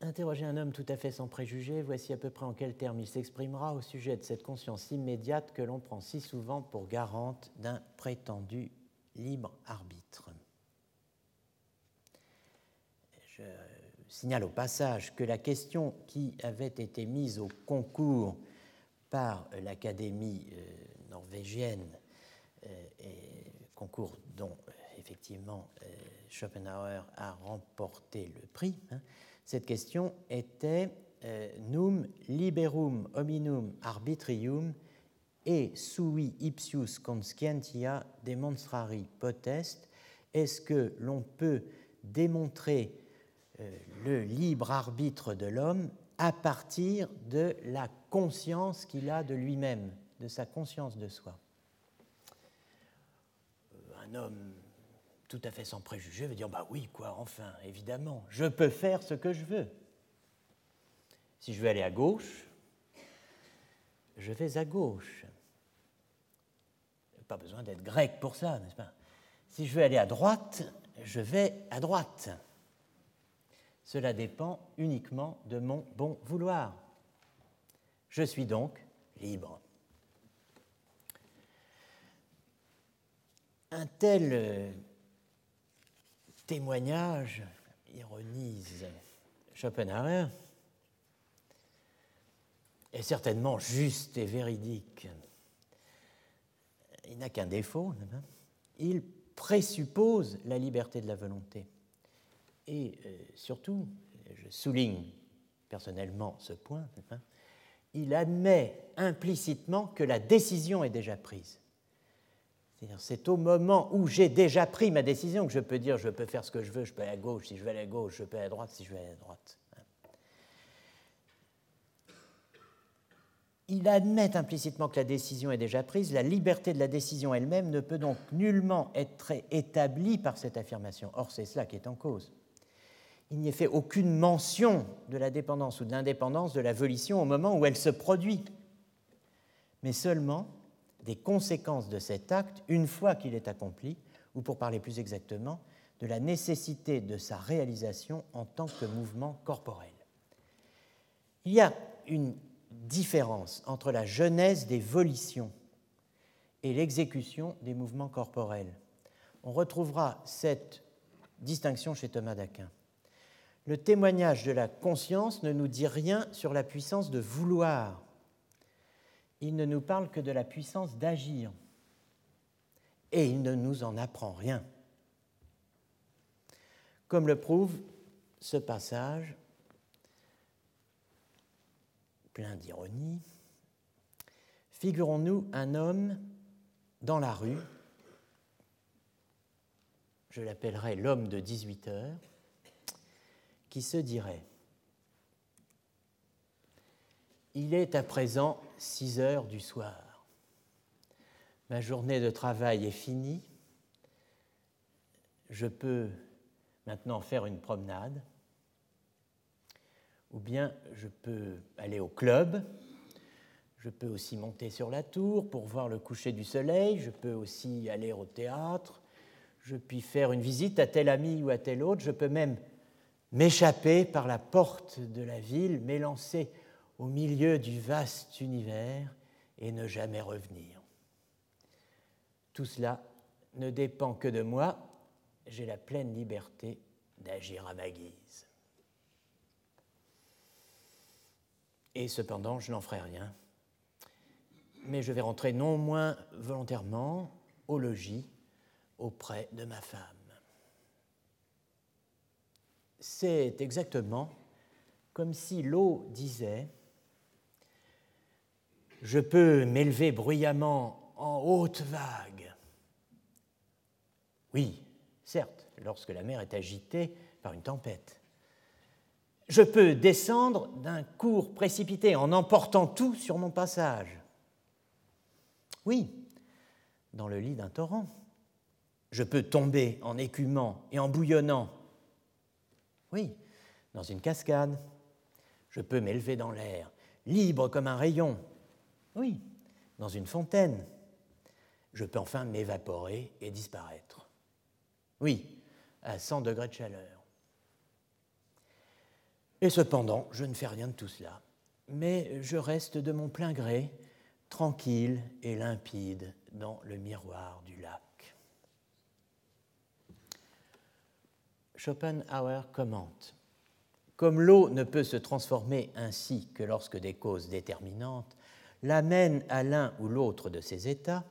Speaker 2: Interroger un homme tout à fait sans préjugés, voici à peu près en quels termes il s'exprimera au sujet de cette conscience immédiate que l'on prend si souvent pour garante d'un prétendu libre arbitre. Je signale au passage que la question qui avait été mise au concours par l'Académie euh, norvégienne, euh, concours dont effectivement euh, Schopenhauer a remporté le prix, hein, cette question était Num liberum hominum arbitrium et sui ipsius conscientia demonstrari potest. Est-ce que l'on peut démontrer euh, le libre arbitre de l'homme à partir de la conscience qu'il a de lui-même, de sa conscience de soi? Euh, un homme tout à fait sans préjugés veut dire bah oui quoi enfin évidemment je peux faire ce que je veux si je veux aller à gauche je vais à gauche pas besoin d'être grec pour ça n'est-ce pas? Si je veux aller à droite je vais à droite cela dépend uniquement de mon bon vouloir. Je suis donc libre. Un tel euh, témoignage ironise Schopenhauer est certainement juste et véridique. Il n'a qu'un défaut, il présuppose la liberté de la volonté. Et euh, surtout, je souligne personnellement ce point, il admet implicitement que la décision est déjà prise. C'est au moment où j'ai déjà pris ma décision que je peux dire je peux faire ce que je veux, je peux aller à gauche, si je veux aller à gauche, je peux aller à droite, si je veux aller à droite. Il admet implicitement que la décision est déjà prise. La liberté de la décision elle-même ne peut donc nullement être établie par cette affirmation. Or, c'est cela qui est en cause il n'y est fait aucune mention de la dépendance ou de l'indépendance de la volition au moment où elle se produit, mais seulement des conséquences de cet acte une fois qu'il est accompli, ou pour parler plus exactement, de la nécessité de sa réalisation en tant que mouvement corporel. Il y a une différence entre la genèse des volitions et l'exécution des mouvements corporels. On retrouvera cette distinction chez Thomas d'Aquin le témoignage de la conscience ne nous dit rien sur la puissance de vouloir. Il ne nous parle que de la puissance d'agir. Et il ne nous en apprend rien. Comme le prouve ce passage, plein d'ironie, figurons-nous un homme dans la rue, je l'appellerai l'homme de 18 heures, qui se dirait Il est à présent 6 heures du soir. Ma journée de travail est finie. Je peux maintenant faire une promenade. Ou bien je peux aller au club. Je peux aussi monter sur la tour pour voir le coucher du soleil. Je peux aussi aller au théâtre. Je puis faire une visite à tel ami ou à tel autre. Je peux même m'échapper par la porte de la ville, m'élancer au milieu du vaste univers et ne jamais revenir. Tout cela ne dépend que de moi, j'ai la pleine liberté d'agir à ma guise. Et cependant, je n'en ferai rien. Mais je vais rentrer non moins volontairement au logis auprès de ma femme c'est exactement comme si l'eau disait Je peux m'élever bruyamment en haute vague. Oui, certes, lorsque la mer est agitée par une tempête. Je peux descendre d'un cours précipité en emportant tout sur mon passage. Oui, dans le lit d'un torrent. Je peux tomber en écumant et en bouillonnant oui, dans une cascade. Je peux m'élever dans l'air, libre comme un rayon. Oui, dans une fontaine. Je peux enfin m'évaporer et disparaître. Oui, à 100 degrés de chaleur. Et cependant, je ne fais rien de tout cela, mais je reste de mon plein gré, tranquille et limpide dans le miroir du lac. Schopenhauer commente Comme l'eau ne peut se transformer ainsi que lorsque des causes déterminantes l'amènent à l'un ou l'autre de ces états,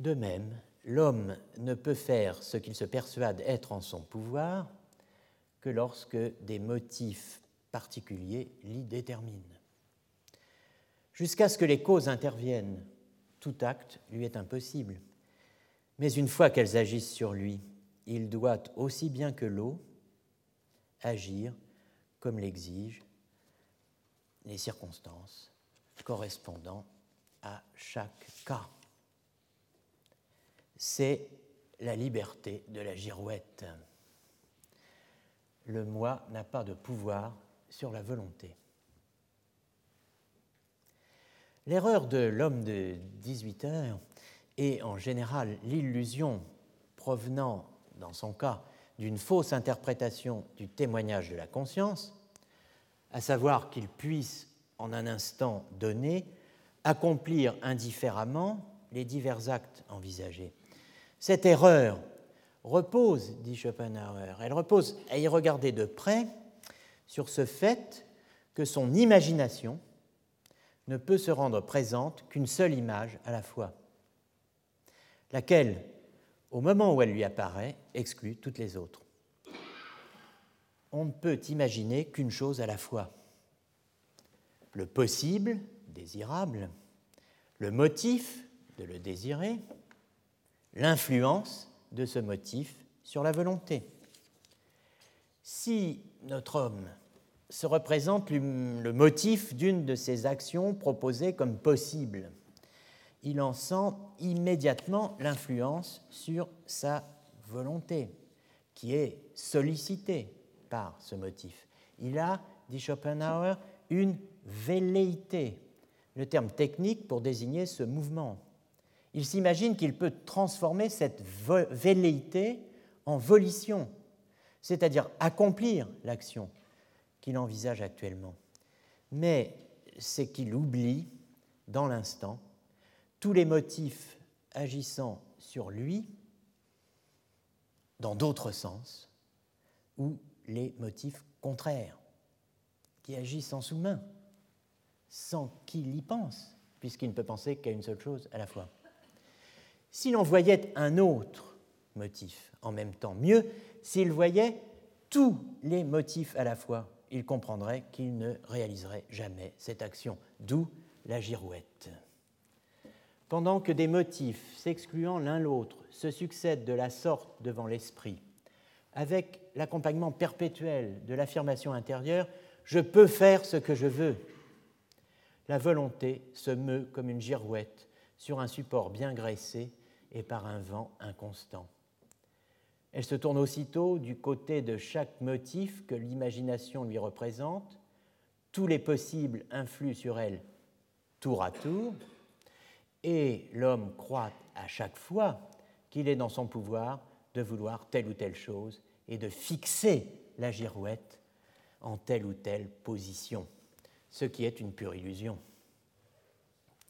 Speaker 2: de même, l'homme ne peut faire ce qu'il se persuade être en son pouvoir que lorsque des motifs particuliers l'y déterminent. Jusqu'à ce que les causes interviennent, tout acte lui est impossible. Mais une fois qu'elles agissent sur lui, il doit, aussi bien que l'eau, agir comme l'exigent les circonstances correspondant à chaque cas. C'est la liberté de la girouette. Le moi n'a pas de pouvoir sur la volonté. L'erreur de l'homme de 18 heures est en général l'illusion provenant, dans son cas, d'une fausse interprétation du témoignage de la conscience, à savoir qu'il puisse, en un instant donné, accomplir indifféremment les divers actes envisagés. Cette erreur repose, dit Schopenhauer, elle repose à y regarder de près sur ce fait que son imagination ne peut se rendre présente qu'une seule image à la fois, laquelle, au moment où elle lui apparaît, exclut toutes les autres. On ne peut imaginer qu'une chose à la fois. Le possible, désirable, le motif de le désirer, l'influence de ce motif sur la volonté. Si notre homme se représente le motif d'une de ces actions proposées comme possible. Il en sent immédiatement l'influence sur sa volonté, qui est sollicitée par ce motif. Il a, dit Schopenhauer, une velléité, le terme technique pour désigner ce mouvement. Il s'imagine qu'il peut transformer cette velléité en volition, c'est-à-dire accomplir l'action qu'il envisage actuellement. Mais c'est qu'il oublie, dans l'instant, tous les motifs agissant sur lui dans d'autres sens, ou les motifs contraires, qui agissent en sous-main, sans qu'il y pense, puisqu'il ne peut penser qu'à une seule chose à la fois. Si l'on voyait un autre motif en même temps, mieux s'il voyait tous les motifs à la fois, il comprendrait qu'il ne réaliserait jamais cette action, d'où la girouette. Pendant que des motifs s'excluant l'un l'autre se succèdent de la sorte devant l'esprit, avec l'accompagnement perpétuel de l'affirmation intérieure, je peux faire ce que je veux. La volonté se meut comme une girouette sur un support bien graissé et par un vent inconstant. Elle se tourne aussitôt du côté de chaque motif que l'imagination lui représente. Tous les possibles influent sur elle tour à tour, et l'homme croit à chaque fois qu'il est dans son pouvoir de vouloir telle ou telle chose et de fixer la girouette en telle ou telle position, ce qui est une pure illusion.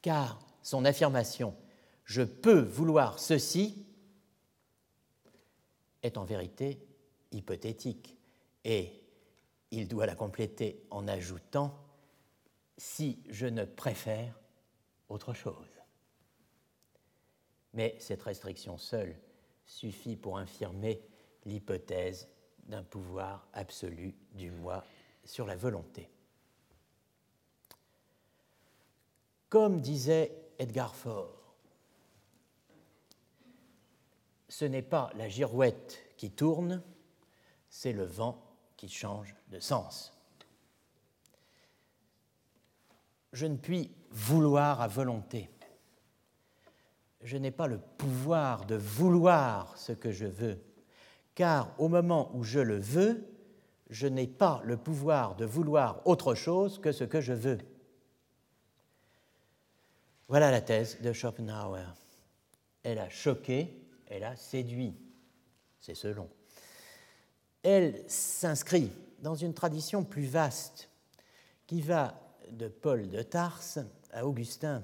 Speaker 2: Car son affirmation je peux vouloir ceci est en vérité hypothétique et il doit la compléter en ajoutant si je ne préfère autre chose. Mais cette restriction seule suffit pour infirmer l'hypothèse d'un pouvoir absolu du moi sur la volonté. Comme disait Edgar Faure, ce n'est pas la girouette qui tourne, c'est le vent qui change de sens. Je ne puis vouloir à volonté. Je n'ai pas le pouvoir de vouloir ce que je veux, car au moment où je le veux, je n'ai pas le pouvoir de vouloir autre chose que ce que je veux. Voilà la thèse de Schopenhauer. Elle a choqué elle a séduit. C'est selon. Elle s'inscrit dans une tradition plus vaste qui va de Paul de Tarse à Augustin.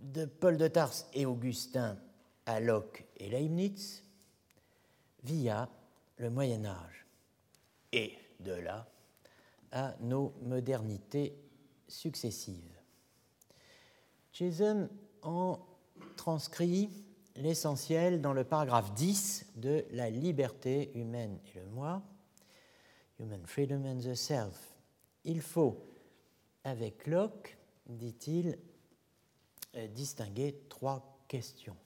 Speaker 2: De Paul de Tarse et Augustin à Locke et Leibniz, via le Moyen Âge. Et de là à nos modernités successives. Chisholm en transcrit l'essentiel dans le paragraphe 10 de La liberté humaine et le moi, Human Freedom and the Self. Il faut, avec Locke, dit-il, euh, distinguer trois questions.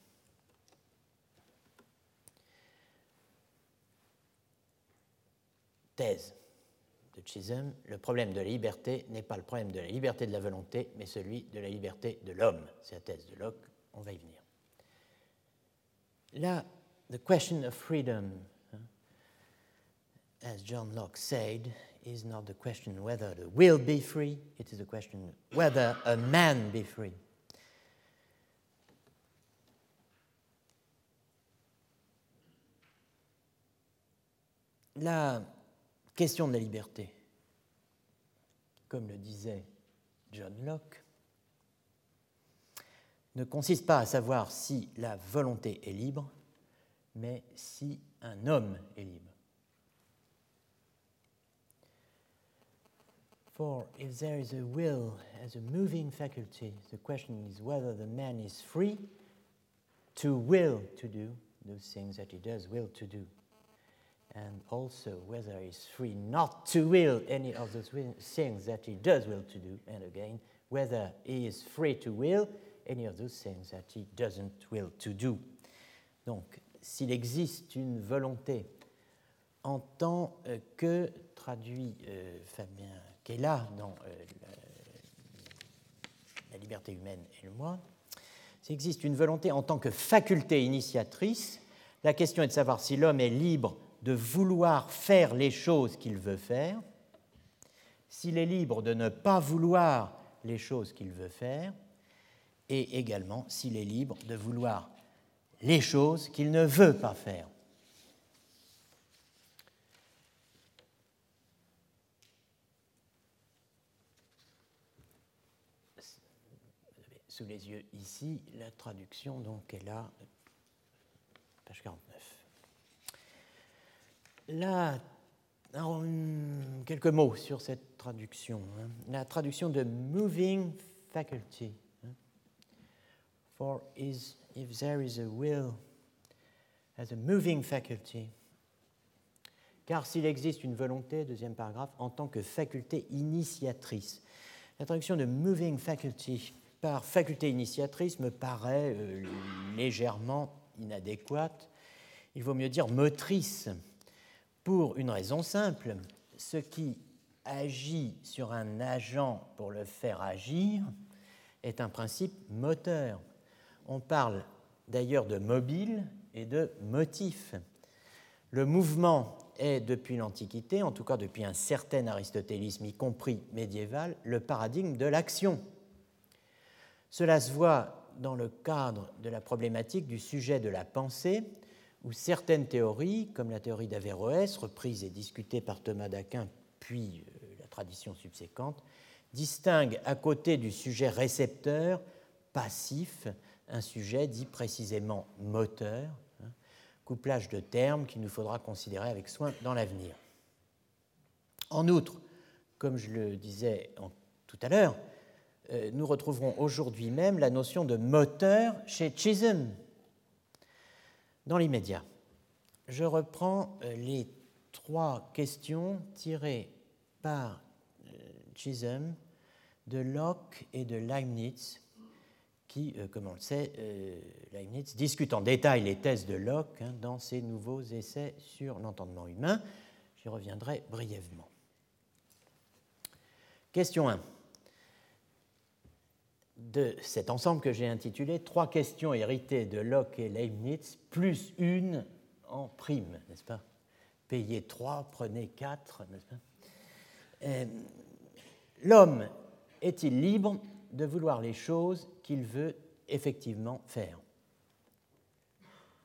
Speaker 2: Thèse Chisholm, le problème de la liberté n'est pas le problème de la liberté de la volonté, mais celui de la liberté de l'homme. C'est la thèse de Locke, on va y venir. Là, the question of freedom, as John Locke said, is not the question whether the will be free, it is a question whether a man be free. La question de la liberté, comme le disait John Locke, ne consiste pas à savoir si la volonté est libre, mais si un homme est libre. For if there is a will as a moving faculty, the question is whether the man is free to will to do those things that he does will to do and also whether he's free not to will any of those things that he does will to do, and again, whether he is free to will any of those things that he doesn't will to do. Donc, s'il existe une volonté en tant euh, que, traduit euh, Fabien Kella dans euh, la, la liberté humaine et le moi, s'il existe une volonté en tant que faculté initiatrice, la question est de savoir si l'homme est libre de vouloir faire les choses qu'il veut faire, s'il est libre de ne pas vouloir les choses qu'il veut faire, et également s'il est libre de vouloir les choses qu'il ne veut pas faire. sous les yeux ici la traduction, donc est là, page 49. Là, quelques mots sur cette traduction. Hein. La traduction de moving faculty. Hein. For is, if there is a will as a moving faculty, car s'il existe une volonté, deuxième paragraphe, en tant que faculté initiatrice. La traduction de moving faculty par faculté initiatrice me paraît euh, légèrement inadéquate. Il vaut mieux dire motrice pour une raison simple, ce qui agit sur un agent pour le faire agir est un principe moteur. On parle d'ailleurs de mobile et de motif. Le mouvement est depuis l'Antiquité, en tout cas depuis un certain aristotélisme, y compris médiéval, le paradigme de l'action. Cela se voit dans le cadre de la problématique du sujet de la pensée, où certaines théories, comme la théorie d'Averroès, reprise et discutée par Thomas d'Aquin, puis euh, la tradition subséquente, distinguent à côté du sujet récepteur, passif, un sujet dit précisément moteur, hein, couplage de termes qu'il nous faudra considérer avec soin dans l'avenir. En outre, comme je le disais tout à l'heure, euh, nous retrouverons aujourd'hui même la notion de moteur chez Chisholm, dans l'immédiat, je reprends euh, les trois questions tirées par euh, Chisholm de Locke et de Leibniz, qui, euh, comme on le sait, Leibniz discute en détail les thèses de Locke hein, dans ses nouveaux essais sur l'entendement humain. J'y reviendrai brièvement. Question 1 de cet ensemble que j'ai intitulé Trois questions héritées de Locke et Leibniz, plus une en prime, n'est-ce pas? Payez trois, prenez quatre, n'est-ce pas? Euh, L'homme est-il libre de vouloir les choses qu'il veut effectivement faire?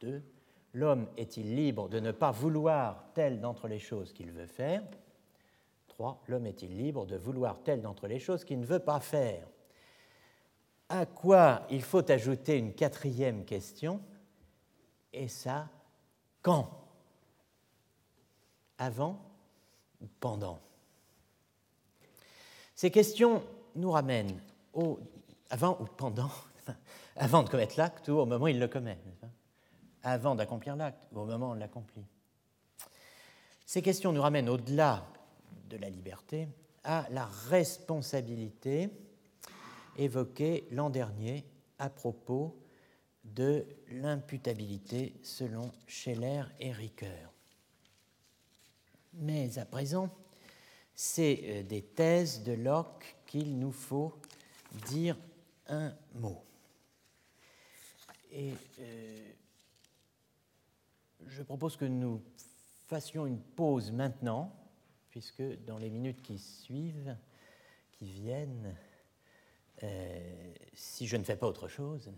Speaker 2: Deux, l'homme est-il libre de ne pas vouloir telle d'entre les choses qu'il veut faire? Trois, l'homme est-il libre de vouloir telle d'entre les choses qu'il ne veut pas faire? À quoi il faut ajouter une quatrième question, et ça, quand? Avant ou pendant? Ces questions nous ramènent au avant ou pendant, (laughs) avant de commettre l'acte ou au moment où il le commet, avant d'accomplir l'acte ou au moment où on l'accomplit. Ces questions nous ramènent au-delà de la liberté à la responsabilité évoquée l'an dernier à propos de l'imputabilité selon Scheller et Ricoeur. Mais à présent, c'est euh, des thèses de Locke qu'il nous faut dire un mot. Et euh, je propose que nous fassions une pause maintenant, puisque dans les minutes qui suivent, qui viennent, euh, si je ne fais pas autre chose,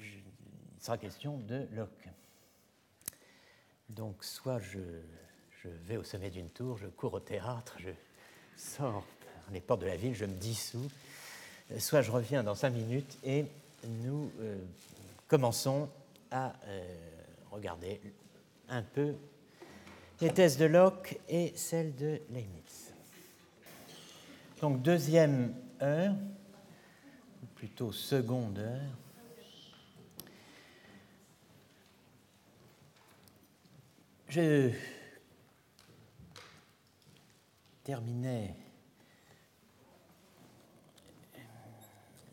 Speaker 2: il sera question de Locke. Donc soit je, je vais au sommet d'une tour, je cours au théâtre, je sors par les portes de la ville, je me dissous, soit je reviens dans cinq minutes et nous euh, commençons à euh, regarder un peu les thèses de Locke et celles de Leibniz. Donc deuxième heure, ou plutôt seconde heure. Je terminais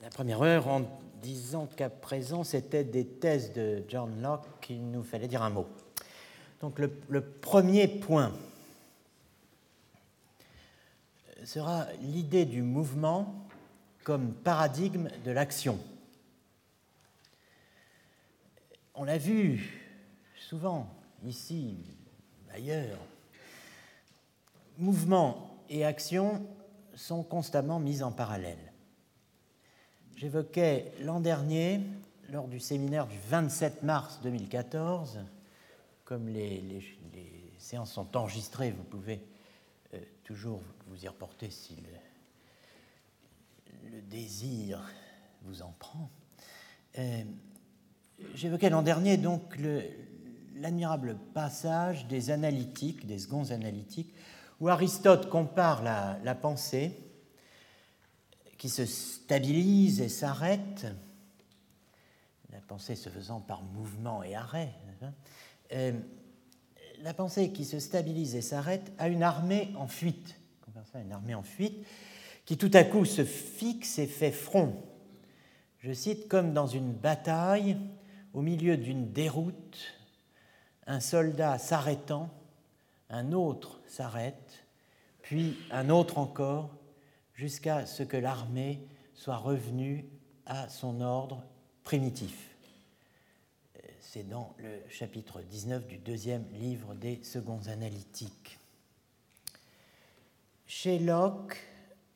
Speaker 2: la première heure en disant qu'à présent, c'était des thèses de John Locke qu'il nous fallait dire un mot. Donc le, le premier point sera l'idée du mouvement comme paradigme de l'action. On l'a vu souvent ici, ailleurs, mouvement et action sont constamment mis en parallèle. J'évoquais l'an dernier, lors du séminaire du 27 mars 2014, comme les, séances sont enregistrées, vous pouvez euh, toujours vous y reporter si le, désir vous en prend. Euh, j'évoquais l'an dernier donc l'admirable passage des analytiques, des seconds analytiques, où Aristote compare la pensée qui se stabilise et s'arrête, la pensée se faisant par mouvement et arrêt, euh, la pensée qui se stabilise et s'arrête a une armée en fuite, une armée en fuite, qui tout à coup se fixe et fait front. Je cite, comme dans une bataille, au milieu d'une déroute, un soldat s'arrêtant, un autre s'arrête, puis un autre encore, jusqu'à ce que l'armée soit revenue à son ordre primitif. C'est dans le chapitre 19 du deuxième livre des Seconds Analytiques. Chez Locke,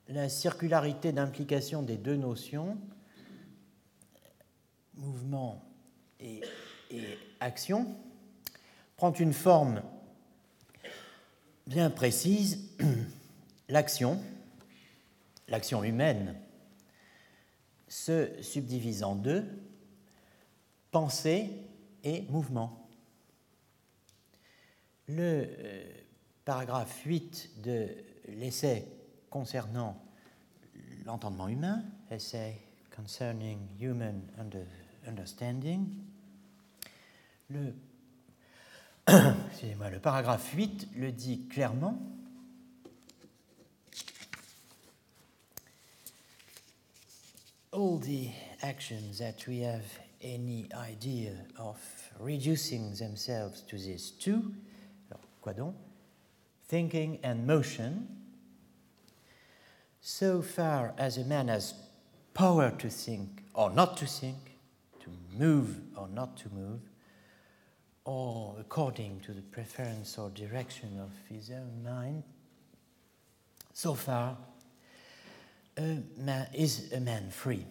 Speaker 2: la circularité d'implication des deux notions, mouvement et, action, prend une forme bien précise, (clears throat) l'action, l'action humaine se subdivise en deux, pensée et mouvement. Le euh, paragraphe 8 de l'essai concernant l'entendement humain, Essay Concerning Human Understanding, le, (coughs) le paragraphe 8 le dit clairement, all the actions that we have any idea of reducing themselves to these two, alors, quoi donc? Thinking and motion, so far as a man has power to think or not to think, to move or not to move, or according to the preference or direction of his own mind, so far a man, is a man free?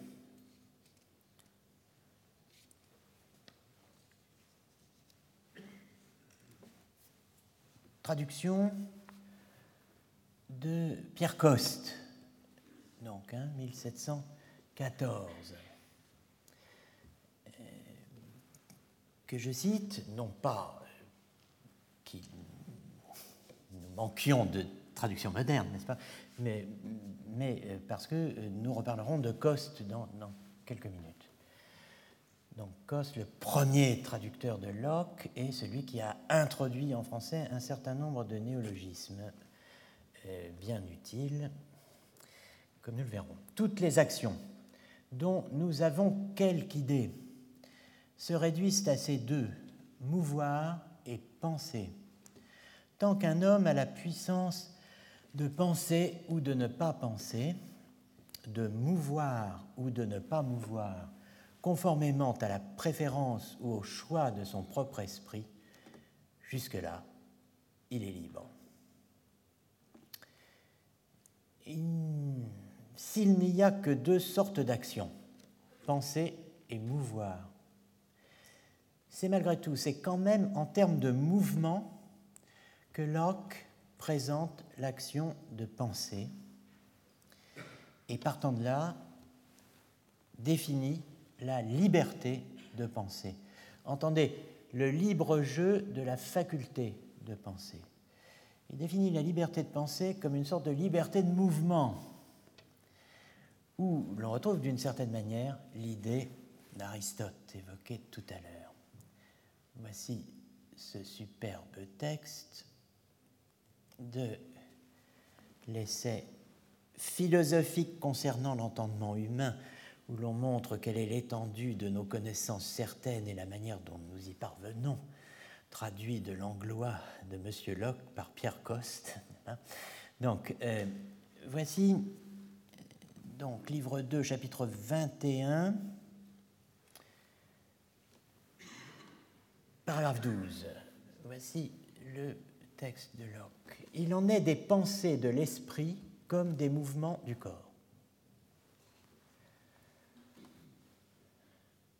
Speaker 2: Traduction de Pierre Coste, donc hein, 1714, euh, que je cite, non pas qu'il manquions de traduction moderne, n'est-ce pas mais, mais, parce que nous reparlerons de Coste dans, dans quelques minutes. Donc Coste, le premier traducteur de Locke, est celui qui a introduit en français un certain nombre de néologismes bien utiles, comme nous le verrons. Toutes les actions dont nous avons quelque idée se réduisent à ces deux, mouvoir et penser. Tant qu'un homme a la puissance de penser ou de ne pas penser, de mouvoir ou de ne pas mouvoir, conformément à la préférence ou au choix de son propre esprit, jusque-là, il est libre. S'il n'y a que deux sortes d'actions, penser et mouvoir, c'est malgré tout, c'est quand même en termes de mouvement que Locke présente l'action de penser et partant de là, définit la liberté de penser. Entendez, le libre jeu de la faculté de penser. Il définit la liberté de penser comme une sorte de liberté de mouvement, où l'on retrouve d'une certaine manière l'idée d'Aristote évoquée tout à l'heure. Voici ce superbe texte de l'essai philosophique concernant l'entendement humain, où l'on montre quelle est l'étendue de nos connaissances certaines et la manière dont nous y parvenons, traduit de l'anglois de M. Locke par Pierre Coste. (laughs) Hein? Donc, euh, voici donc livre 2, chapitre 21, paragraphe 12. Voici le texte de Locke. Il en est des pensées de l'esprit comme des mouvements du corps.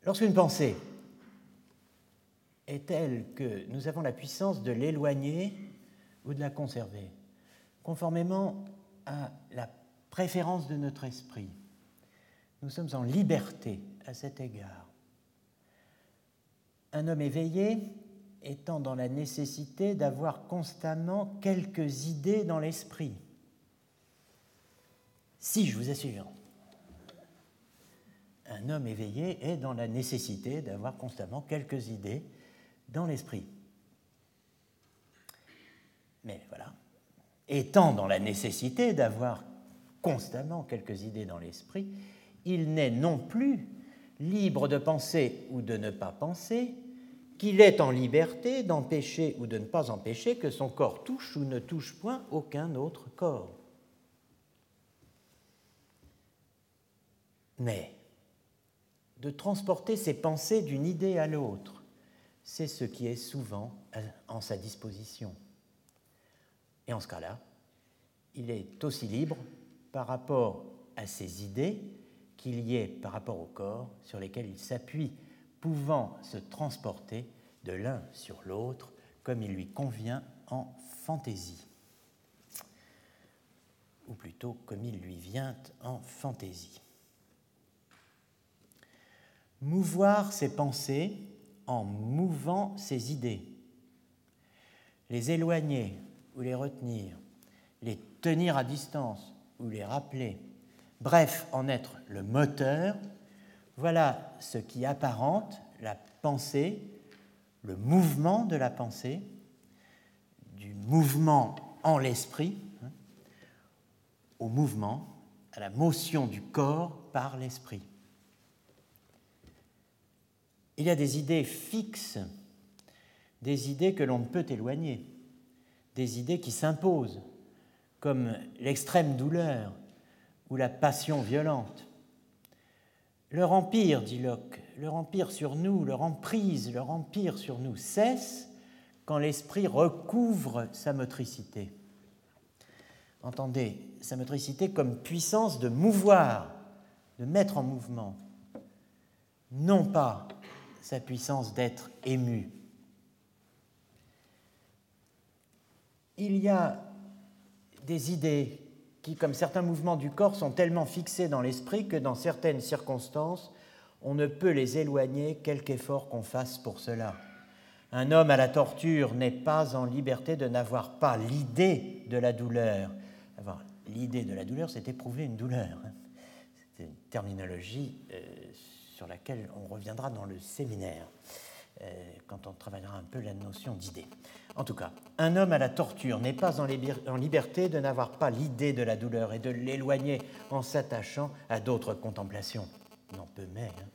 Speaker 2: Lorsqu'une pensée est telle que nous avons la puissance de l'éloigner ou de la conserver, conformément à la préférence de notre esprit, nous sommes en liberté à cet égard. Un homme éveillé étant dans la nécessité d'avoir constamment quelques idées dans l'esprit. Si, je vous assure, un homme éveillé est dans la nécessité d'avoir constamment quelques idées dans l'esprit. Mais voilà, étant dans la nécessité d'avoir constamment quelques idées dans l'esprit, il n'est non plus libre de penser ou de ne pas penser, qu'il est en liberté d'empêcher ou de ne pas empêcher que son corps touche ou ne touche point aucun autre corps. Mais de transporter ses pensées d'une idée à l'autre, c'est ce qui est souvent en sa disposition. Et en ce cas-là, il est aussi libre par rapport à ses idées qu'il y est par rapport au corps sur lesquels il s'appuie pouvant se transporter de l'un sur l'autre comme il lui convient en fantaisie, ou plutôt comme il lui vient en fantaisie. Mouvoir ses pensées en mouvant ses idées, les éloigner ou les retenir, les tenir à distance ou les rappeler, bref, en être le moteur, voilà ce qui apparente la pensée, le mouvement de la pensée, du mouvement en l'esprit, hein, au mouvement, à la motion du corps par l'esprit. Il y a des idées fixes, des idées que l'on ne peut éloigner, des idées qui s'imposent, comme l'extrême douleur ou la passion violente. Leur empire, dit Locke, leur empire sur nous, leur emprise, leur empire sur nous cesse quand l'esprit recouvre sa motricité. Entendez, sa motricité comme puissance de mouvoir, de mettre en mouvement, non pas sa puissance d'être ému. Il y a des idées qui, comme certains mouvements du corps, sont tellement fixés dans l'esprit que dans certaines circonstances, on ne peut les éloigner quelque effort qu'on fasse pour cela. Un homme à la torture n'est pas en liberté de n'avoir pas l'idée de la douleur. L'idée de la douleur, c'est éprouver une douleur. C'est une terminologie euh, sur laquelle on reviendra dans le séminaire, euh, quand on travaillera un peu la notion d'idée. En tout cas, un homme à la torture n'est pas en, liberté de n'avoir pas l'idée de la douleur et de l'éloigner en s'attachant à d'autres contemplations. Non peut mais. Hein.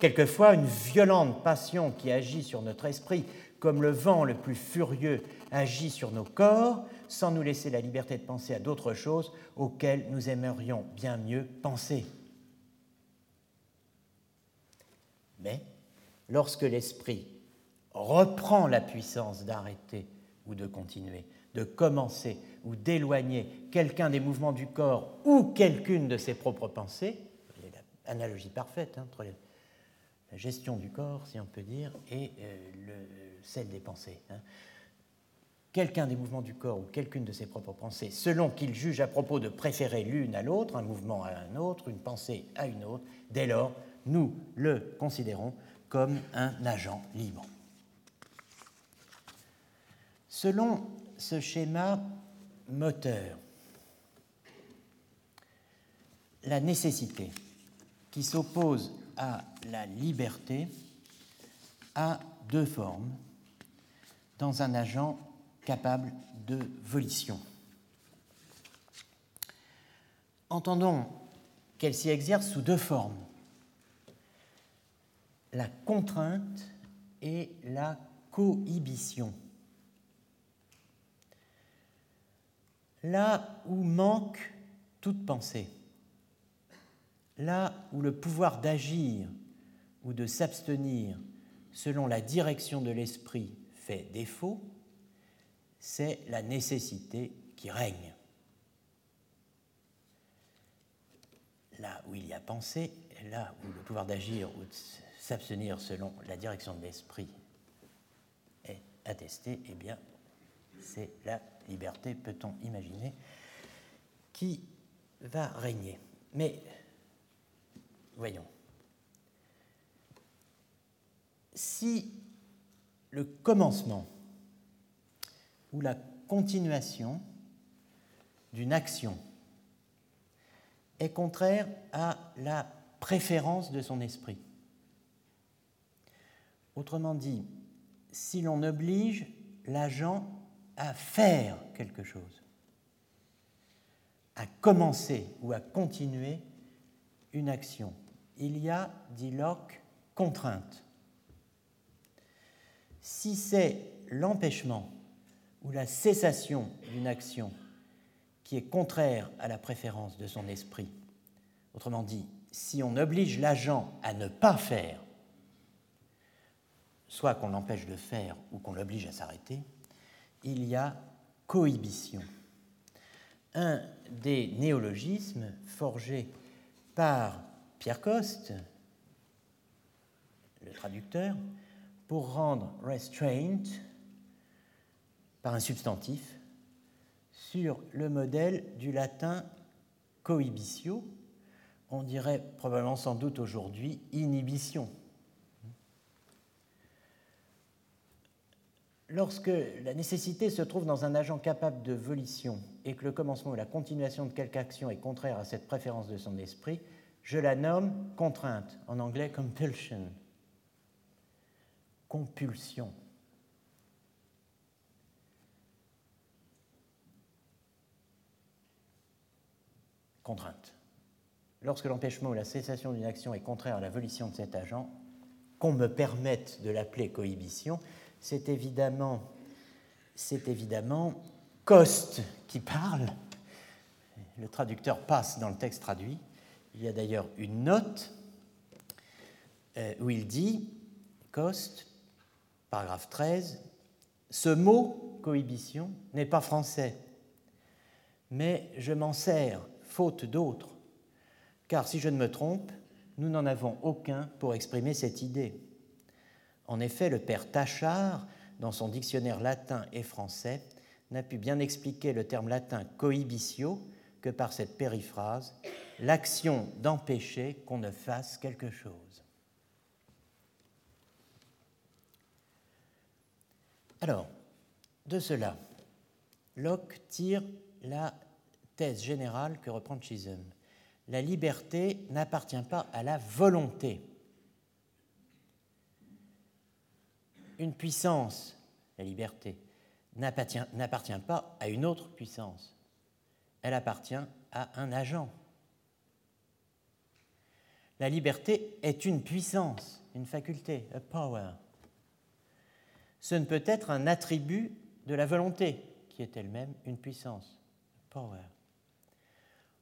Speaker 2: Quelquefois, une violente passion qui agit sur notre esprit, comme le vent le plus furieux agit sur nos corps, sans nous laisser la liberté de penser à d'autres choses auxquelles nous aimerions bien mieux penser. Mais lorsque l'esprit reprend la puissance d'arrêter ou de continuer, de commencer ou d'éloigner quelqu'un des mouvements du corps ou quelqu'une de ses propres pensées, l'analogie parfaite hein, entre la gestion du corps, si on peut dire, et euh, celle des pensées. Hein. Quelqu'un des mouvements du corps ou quelqu'une de ses propres pensées, selon qu'il juge à propos de préférer l'une à l'autre, un mouvement à un autre, une pensée à une autre, dès lors, nous le considérons comme un agent libre. Selon ce schéma moteur, la nécessité qui s'oppose à la liberté a deux formes dans un agent capable de volition. Entendons qu'elle s'y exerce sous deux formes, la contrainte et la cohibition. Là où manque toute pensée, là où le pouvoir d'agir ou de s'abstenir selon la direction de l'esprit fait défaut, c'est la nécessité qui règne. Là où il y a pensée, là où le pouvoir d'agir ou de s'abstenir selon la direction de l'esprit est attesté, eh bien, c'est la liberté, peut-on imaginer, qui va régner. Mais voyons, si le commencement ou la continuation d'une action est contraire à la préférence de son esprit. Autrement dit, si l'on oblige l'agent à faire quelque chose, à commencer ou à continuer une action, il y a, dit Locke, contrainte. Si c'est l'empêchement ou la cessation d'une action qui est contraire à la préférence de son esprit. Autrement dit, si on oblige l'agent à ne pas faire, soit qu'on l'empêche de faire ou qu'on l'oblige à s'arrêter, il y a cohibition. Un des néologismes forgés par Pierre Coste, le traducteur, pour rendre restraint par un substantif sur le modèle du latin cohibitio, on dirait probablement sans doute aujourd'hui inhibition. Lorsque la nécessité se trouve dans un agent capable de volition et que le commencement ou la continuation de quelque action est contraire à cette préférence de son esprit, je la nomme contrainte, en anglais compulsion, compulsion. contrainte. Lorsque l'empêchement ou la cessation d'une action est contraire à la volition de cet agent, qu'on me permette de l'appeler cohibition, c'est évidemment, c'est Coste qui parle. Le traducteur passe dans le texte traduit. Il y a d'ailleurs une note euh, où il dit, Coste, paragraphe 13, ce mot cohibition n'est pas français, mais je m'en sers faute d'autres, car si je ne me trompe, nous n'en avons aucun pour exprimer cette idée. En effet, le père Tachard, dans son dictionnaire latin et français, n'a pu bien expliquer le terme latin cohibitio que par cette périphrase, l'action d'empêcher qu'on ne fasse quelque chose. Alors, de cela, Locke tire la thèse générale que reprend Chisholm. La liberté n'appartient pas à la volonté. Une puissance, la liberté, n'appartient pas à une autre puissance. Elle appartient à un agent. La liberté est une puissance, une faculté, a power. Ce ne peut être un attribut de la volonté, qui est elle-même une puissance, power.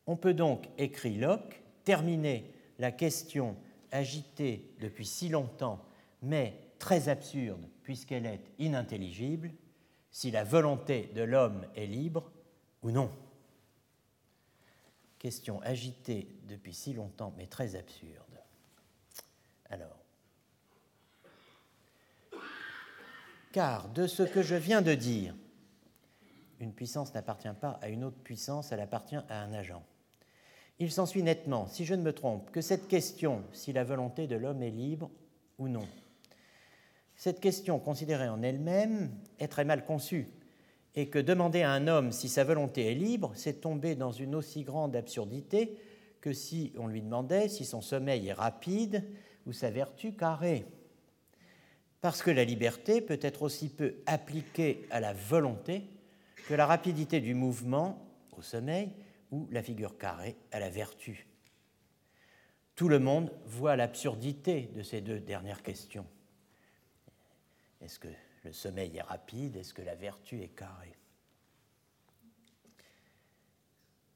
Speaker 2: On peut donc, écrit Locke, terminer la question agitée depuis si longtemps, mais très absurde puisqu'elle est inintelligible, si la volonté de l'homme est libre ou non. Question agitée depuis si longtemps, mais très absurde. Alors, car de ce que je viens de dire, une puissance n'appartient pas à une autre puissance, elle appartient à un agent. Il s'ensuit nettement, si je ne me trompe, que cette question, si la volonté de l'homme est libre ou non, cette question considérée en elle-même est très mal conçue, et que demander à un homme si sa volonté est libre, c'est tomber dans une aussi grande absurdité que si on lui demandait si son sommeil est rapide ou sa vertu carrée. Parce que la liberté peut être aussi peu appliquée à la volonté que la rapidité du mouvement au sommeil ou la figure carrée à la vertu. Tout le monde voit l'absurdité de ces deux dernières questions. Est-ce que le sommeil est rapide? Est-ce que la vertu est carrée?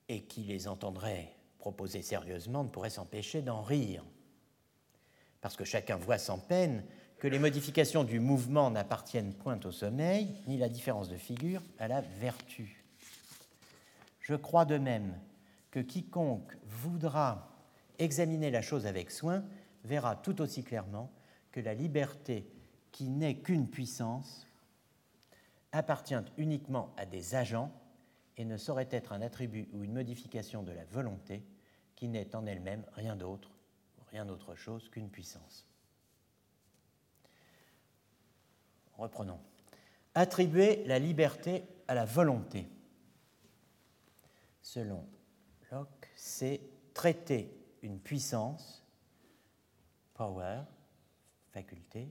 Speaker 2: Et qui les entendrait proposer sérieusement ne pourrait s'empêcher d'en rire. Parce que chacun voit sans peine que les modifications du mouvement n'appartiennent point au sommeil, ni la différence de figure à la vertu. Je crois de même que quiconque voudra examiner la chose avec soin verra tout aussi clairement que la liberté qui n'est qu'une puissance appartient uniquement à des agents et ne saurait être un attribut ou une modification de la volonté qui n'est en elle-même rien d'autre, rien d'autre chose qu'une puissance. Reprenons. Attribuer la liberté à la volonté, selon Locke, c'est traiter une puissance, power, faculté,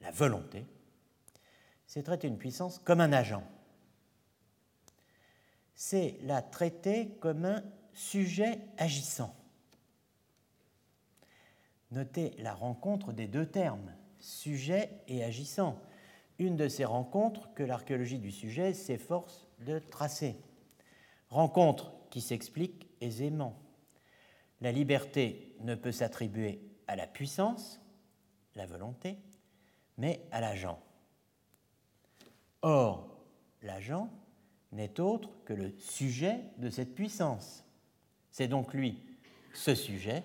Speaker 2: la volonté, c'est traiter une puissance comme un agent. C'est la traiter comme un sujet agissant. Notez la rencontre des deux termes, sujet et agissant, une de ces rencontres que l'archéologie du sujet s'efforce de tracer. Rencontre qui s'explique aisément. La liberté ne peut s'attribuer à la puissance, la volonté, mais à l'agent. Or, l'agent n'est autre que le sujet de cette puissance. C'est donc lui, ce sujet,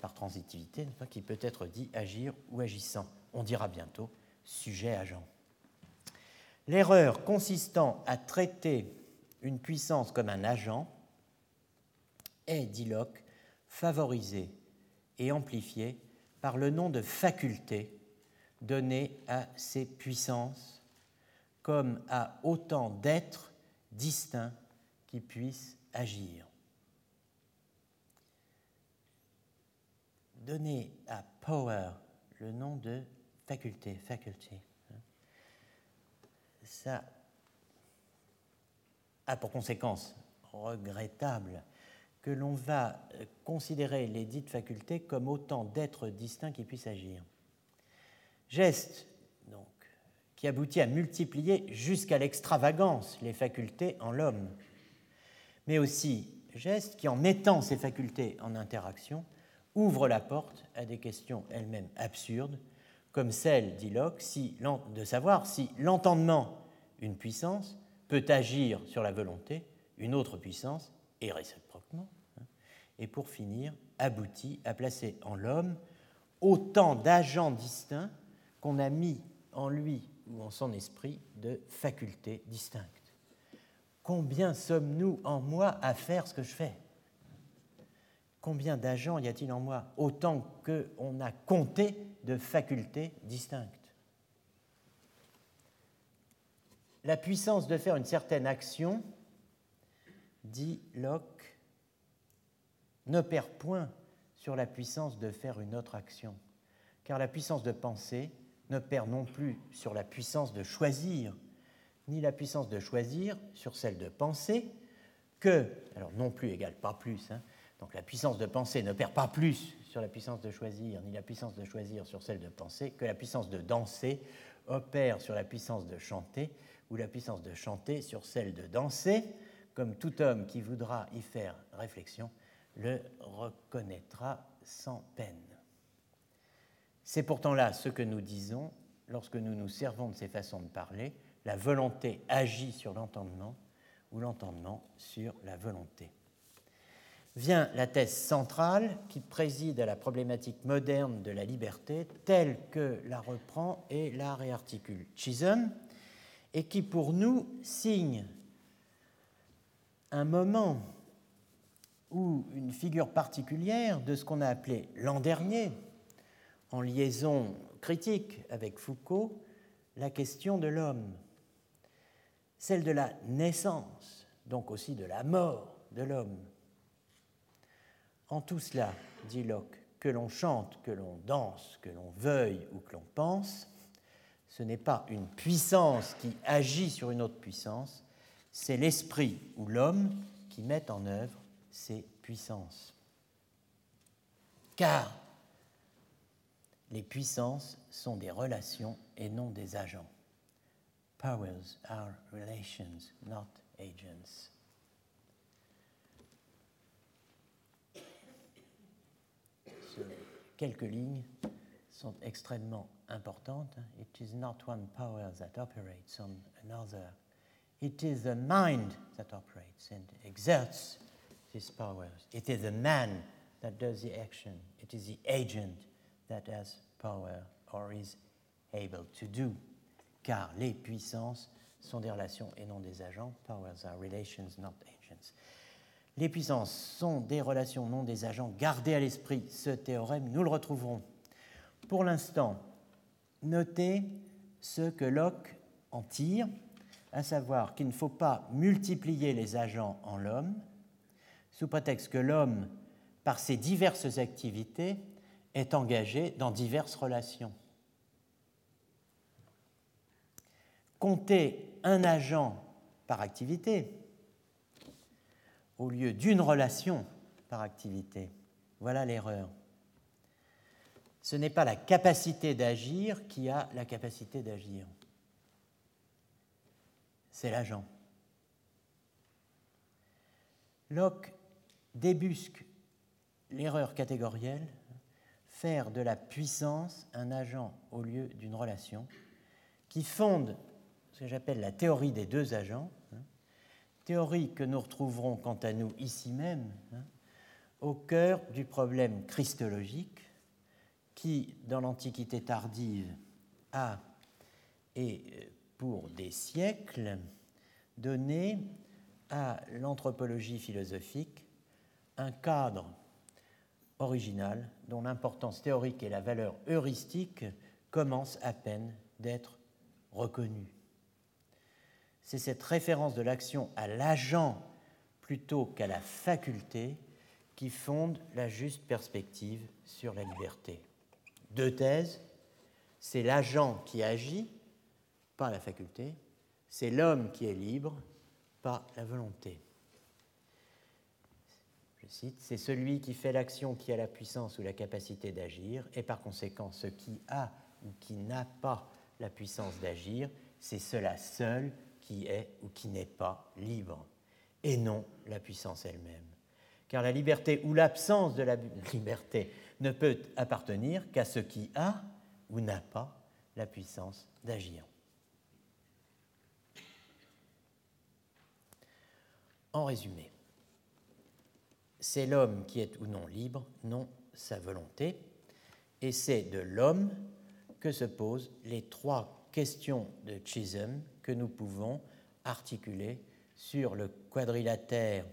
Speaker 2: par transitivité, qui peut être dit agir ou agissant. On dira bientôt sujet-agent. L'erreur consistant à traiter une puissance comme un agent est, dit Locke, favorisée et amplifiée par le nom de faculté donné à ces puissances comme à autant d'êtres distincts qui puissent agir. Donner à power le nom de faculté, faculty, hein. ça a pour conséquence regrettable que l'on va considérer les dites facultés comme autant d'êtres distincts qui puissent agir. Geste, donc, qui aboutit à multiplier jusqu'à l'extravagance les facultés en l'homme, mais aussi geste qui, en mettant ces facultés en interaction, ouvre la porte à des questions elles-mêmes absurdes, comme celle, dit Locke, si, de savoir si l'entendement, une puissance, peut agir sur la volonté, une autre puissance, et réciproquement, hein, et pour finir, aboutit à placer en l'homme autant d'agents distincts qu'on a mis en lui ou en son esprit de facultés distinctes. Combien sommes-nous en moi à faire ce que je fais? Combien d'agents y a-t-il en moi Autant qu'on a compté de facultés distinctes? la puissance de faire une certaine action, dit Locke, n'opère point sur la puissance de faire une autre action, car la puissance de penser n'opère non plus sur la puissance de choisir, ni la puissance de choisir sur celle de penser, que, alors non plus égale pas plus, hein, donc la puissance de penser n'opère pas plus sur la puissance de choisir, ni la puissance de choisir sur celle de penser, que la puissance de danser opère sur la puissance de chanter, ou la puissance de chanter sur celle de danser, comme tout homme qui voudra y faire réflexion le reconnaîtra sans peine. C'est pourtant là ce que nous disons lorsque nous nous servons de ces façons de parler. La volonté agit sur l'entendement ou l'entendement sur la volonté. Vient la thèse centrale qui préside à la problématique moderne de la liberté telle que la reprend et la réarticule Chisholm et qui pour nous signe un moment ou une figure particulière de ce qu'on a appelé l'an dernier, en liaison critique avec Foucault, la question de l'homme, celle de la naissance, donc aussi de la mort de l'homme. En tout cela, dit Locke, que l'on chante, que l'on danse, que l'on veuille ou que l'on pense, ce n'est pas une puissance qui agit sur une autre puissance, c'est l'esprit ou l'homme qui met en œuvre ces puissances. Car les puissances sont des relations et non des agents. Powers are relations, not agents. quelques lignes sont extrêmement importantes. It is not one power that operates on another. It is the mind that operates and exerts these powers. It is the man that does the action. It is the agent that has power or is able to do. Car les puissances sont des relations et non des agents. Powers are relations, not agents. Les puissances sont des relations, non des agents. Gardez à l'esprit ce théorème, nous le retrouverons. Pour l'instant, notez ce que Locke en tire, à savoir qu'il ne faut pas multiplier les agents en l'homme, sous prétexte que l'homme, par ses diverses activités, est engagé dans diverses relations. Compter un agent par activité au lieu d'une relation par activité, voilà l'erreur. Ce n'est pas la capacité d'agir qui a la capacité d'agir, c'est l'agent. Locke débusque l'erreur catégorielle, faire de la puissance un agent au lieu d'une relation, qui fonde ce que j'appelle la théorie des deux agents, hein, théorie que nous retrouverons quant à nous ici même, hein, au cœur du problème christologique qui, dans l'Antiquité tardive, a, et pour des siècles, donné à l'anthropologie philosophique un cadre original dont l'importance théorique et la valeur heuristique commencent à peine d'être reconnues. C'est cette référence de l'action à l'agent plutôt qu'à la faculté qui fonde la juste perspective sur la liberté. Deux thèses, c'est l'agent qui agit, pas la faculté, c'est l'homme qui est libre, pas la volonté c'est celui qui fait l'action qui a la puissance ou la capacité d'agir, et par conséquent, ce qui a ou qui n'a pas la puissance d'agir, c'est cela seul qui est ou qui n'est pas libre, et non la puissance elle-même. Car la liberté ou l'absence de la (laughs) liberté ne peut appartenir qu'à ce qui a ou n'a pas la puissance d'agir. En résumé, c'est l'homme qui est ou non libre, non sa volonté, et c'est de l'homme que se posent les trois questions de Chisholm que nous pouvons articuler sur le quadrilatère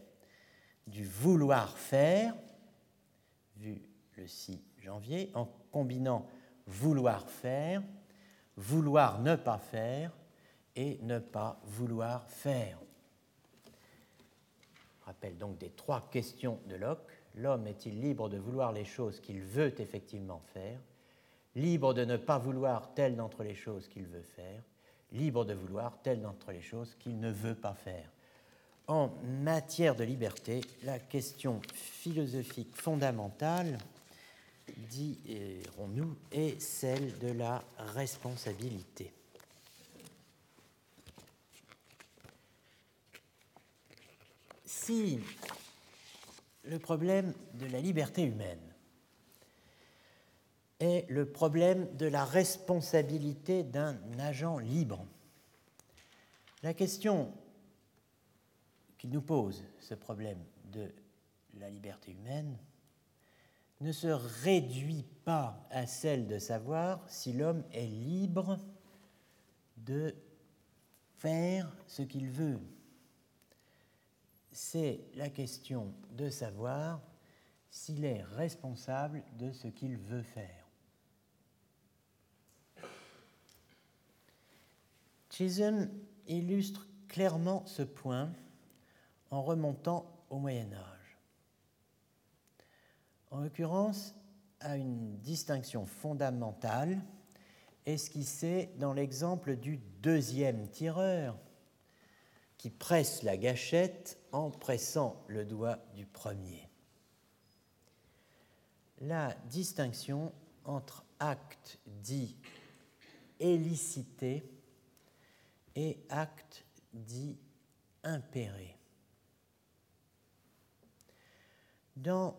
Speaker 2: du vouloir faire, vu le 6 janvier, en combinant vouloir faire, vouloir ne pas faire et ne pas vouloir faire. Rappelle donc des trois questions de Locke. L'homme est-il libre de vouloir les choses qu'il veut effectivement faire? Libre de ne pas vouloir telle d'entre les choses qu'il veut faire? Libre de vouloir telle d'entre les choses qu'il ne veut pas faire? En matière de liberté, la question philosophique fondamentale dirons-nous, est celle de la responsabilité. Si le problème de la liberté humaine est le problème de la responsabilité d'un agent libre, la question qui nous pose ce problème de la liberté humaine ne se réduit pas à celle de savoir si l'homme est libre de faire ce qu'il veut. C'est la question de savoir s'il est responsable de ce qu'il veut faire. Chisholm illustre clairement ce point en remontant au Moyen Âge en l'occurrence, à une distinction fondamentale esquissée dans l'exemple du deuxième tireur presse la gâchette en pressant le doigt du premier. La distinction entre acte dit élicité et acte dit impéré. Dans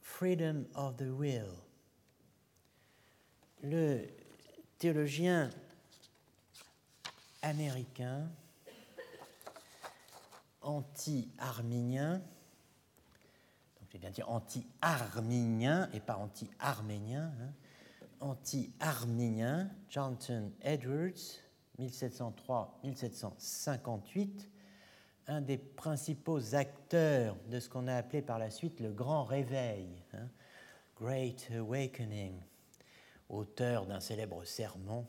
Speaker 2: freedom of the will. Le théologien américain anti-arminien, donc j'ai bien dit anti-arminien et pas anti-arménien, hein, anti-arminien, Johnson Edwards, 1703-1758, un des principaux acteurs de ce qu'on a appelé par la suite le grand réveil, hein, Great Awakening, auteur d'un célèbre sermon,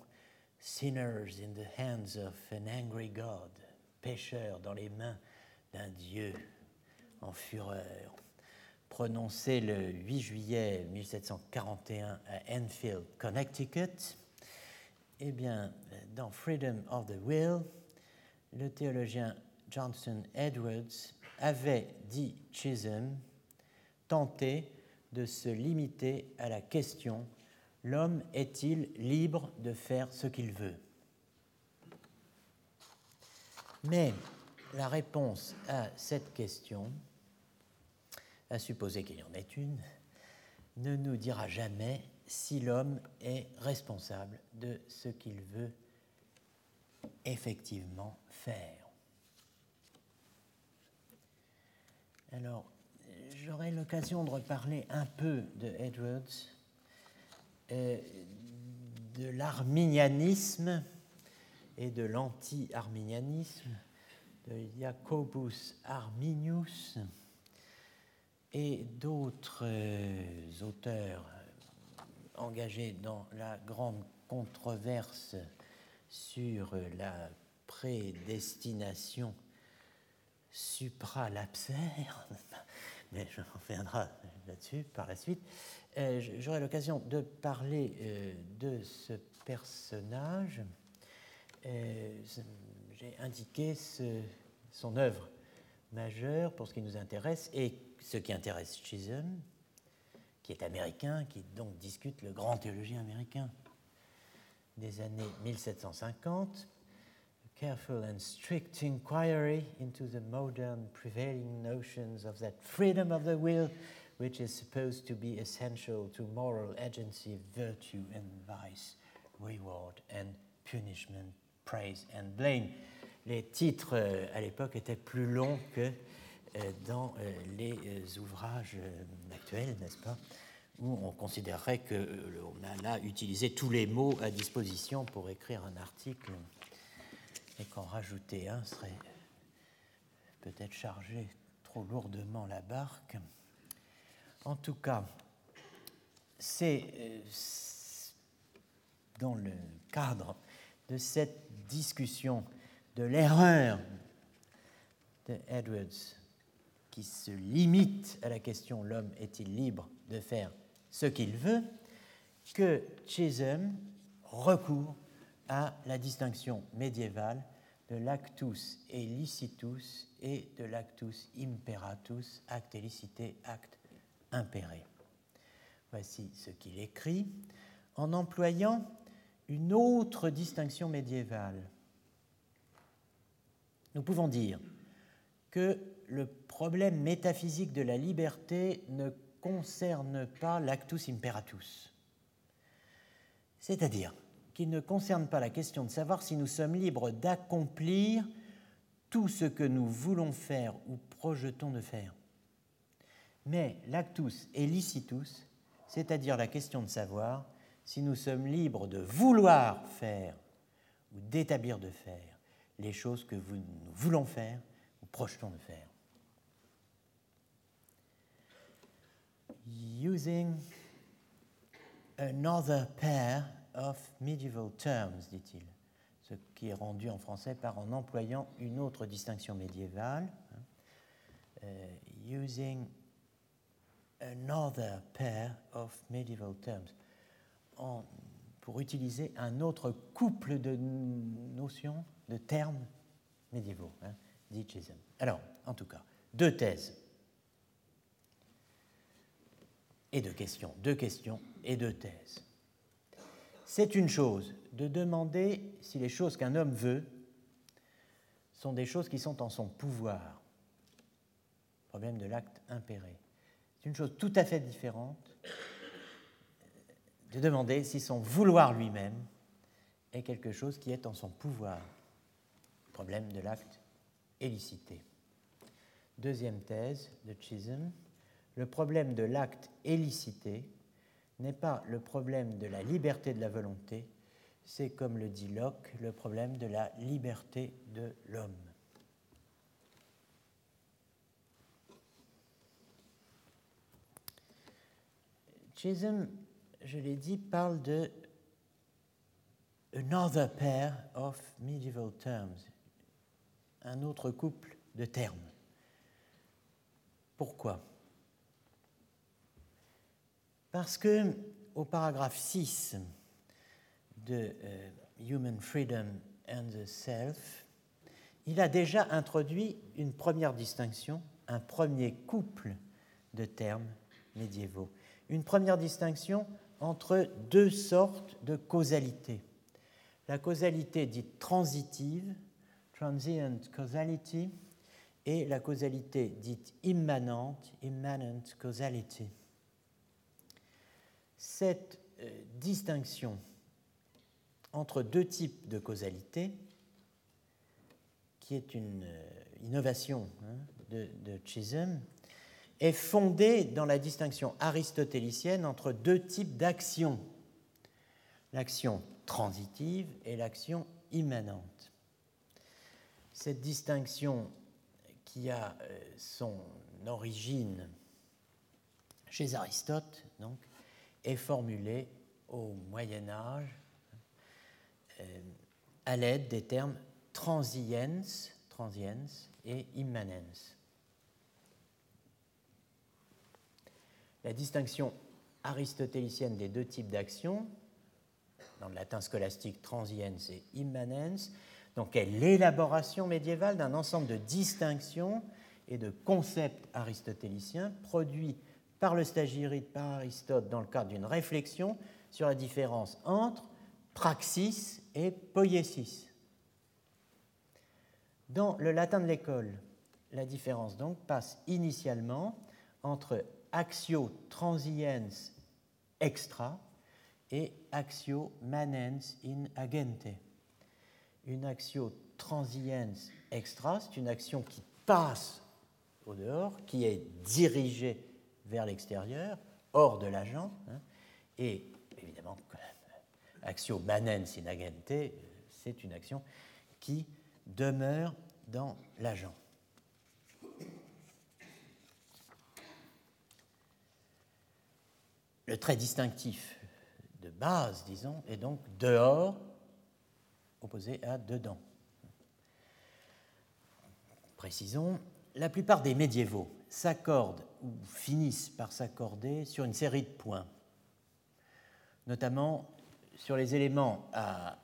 Speaker 2: Sinners in the hands of an angry God, pécheurs dans les mains d'un Dieu en fureur, prononcé le 8 juillet 1741 à Enfield, Connecticut. Eh bien, dans Freedom of the Will, le théologien Johnson Edwards avait, dit Chisholm, tenté de se limiter à la question L'homme est-il libre de faire ce qu'il veut? Mais la réponse à cette question, à supposer qu'il y en ait une, ne nous dira jamais si l'homme est responsable de ce qu'il veut effectivement faire. Alors, j'aurai l'occasion de reparler un peu de Edwards, euh, de l'arminianisme et de l'anti-arminianisme, de Jacobus Arminius et d'autres euh, auteurs engagés dans la grande controverse sur la prédestination supralapsaire, (laughs) mais je reviendrai là-dessus par la suite. Euh, j'aurai l'occasion de parler euh, de ce personnage. Euh, j'ai son œuvre majeure pour ce qui nous intéresse et ce qui intéresse Chisholm, qui est américain, qui donc discute le grand théologien américain des années 1750 careful and strict inquiry into the modern prevailing notions of that freedom of the will which is supposed to be essential to moral agency, virtue and vice, reward and punishment, praise and blame. Les titres euh, à l'époque étaient plus longs que euh, dans euh, les ouvrages actuels, n'est-ce pas, où on considérerait qu'on a là utilisé tous les mots à disposition pour écrire un article et qu'en rajouter un serait peut-être chargé trop lourdement la barque. En tout cas, c'est dans le cadre de cette discussion de l'erreur de Edwards, qui se limite à la question l'homme est-il libre de faire ce qu'il veut, que Chisholm recourt à la distinction médiévale de l'actus elicitus et de l'actus imperatus, acte élicité, acte impéré. Voici ce qu'il écrit en employant une autre distinction médiévale. Nous pouvons dire que le problème métaphysique de la liberté ne concerne pas l'actus imperatus. C'est-à-dire qu'il ne concerne pas la question de savoir si nous sommes libres d'accomplir tout ce que nous voulons faire ou projetons de faire. Mais l'actus elicitus, c'est-à-dire la question de savoir si nous sommes libres de vouloir faire ou d'établir de faire les choses que nous voulons faire ou projetons de faire. Using another pair of medieval terms, dit-il, ce qui est rendu en français par en employant une autre distinction médiévale, uh, using another pair of medieval terms. Pour utiliser un autre couple de notions, de termes médiévaux, hein, dit Chisholm. Alors, en tout cas, deux thèses et deux questions, deux questions et deux thèses. C'est une chose de demander si les choses qu'un homme veut sont des choses qui sont en son pouvoir. Problème de l'acte impéré. C'est une chose tout à fait différente de demander si son vouloir lui-même est quelque chose qui est en son pouvoir. Problème de l'acte élicité. Deuxième thèse de Chisholm, le problème de l'acte élicité n'est pas le problème de la liberté de la volonté, c'est, comme le dit Locke, le problème de la liberté de l'homme. Chisholm je l'ai dit, parle de another pair of medieval terms, un autre couple de termes. Pourquoi? Parce que au paragraphe 6 de euh, Human Freedom and the Self, il a déjà introduit une première distinction, un premier couple de termes médiévaux. Une première distinction entre deux sortes de causalité. La causalité dite transitive, transient causality, et la causalité dite immanente, immanent causality. Cette euh, distinction entre deux types de causalité, qui est une euh, innovation hein, de, de Chisholm, est fondée dans la distinction aristotélicienne entre deux types d'actions, l'action transitive et l'action immanente. Cette distinction qui a euh, son origine chez Aristote, est formulée au Moyen Âge euh, à l'aide des termes transiens, transiens et immanens. la distinction aristotélicienne des deux types d'actions, dans le latin scolastique transiens et immanens, donc est l'élaboration médiévale d'un ensemble de distinctions et de concepts aristotéliciens produits par le stagirite, par Aristote, dans le cadre d'une réflexion sur la différence entre praxis et poiesis. Dans le latin de l'école, la différence donc passe initialement entre Axio transiens extra et Axio manens in agente. Une Axio transiens extra, c'est une action qui passe au dehors, qui est dirigée vers l'extérieur, hors de l'agent, hein, et évidemment, Axio manens in agente, c'est une action qui demeure dans l'agent. Le trait distinctif de base, disons, est donc dehors, à dedans. Précisons, la plupart des médiévaux s'accordent ou finissent par s'accorder sur une série de points, notamment sur les éléments à,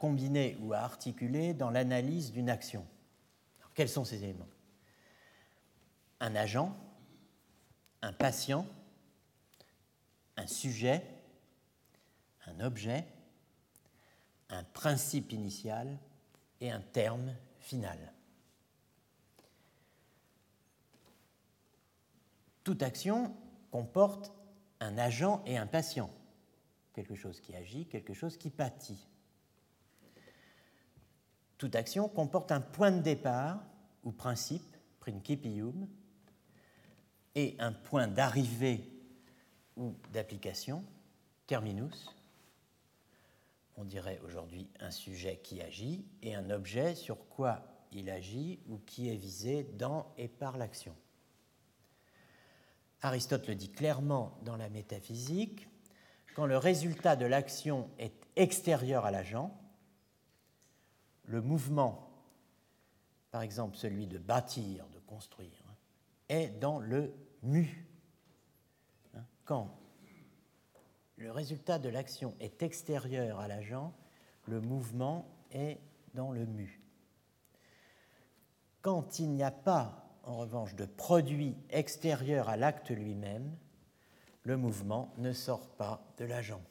Speaker 2: combiner ou à articuler dans l'analyse d'une action. quels sont ces éléments? Un agent, un patient, un sujet, un objet, un principe initial et un terme final. Toute action comporte un agent et un patient, quelque chose qui agit, quelque chose qui pâtit. Toute action comporte un point de départ ou principe, principium, et un point d'arrivée ou d'application, terminus. On dirait aujourd'hui un sujet qui agit et un objet sur quoi il agit ou qui est visé dans et par l'action. Aristote le dit clairement dans la métaphysique, quand le résultat de l'action est extérieur à l'agent, le mouvement, par exemple celui de bâtir, de construire, est dans le mu. Quand le résultat de l'action est extérieur à l'agent, le mouvement est dans le mu. Quand il n'y a pas en revanche, de produit extérieur à l'acte lui-même, le mouvement ne sort pas de l'agent.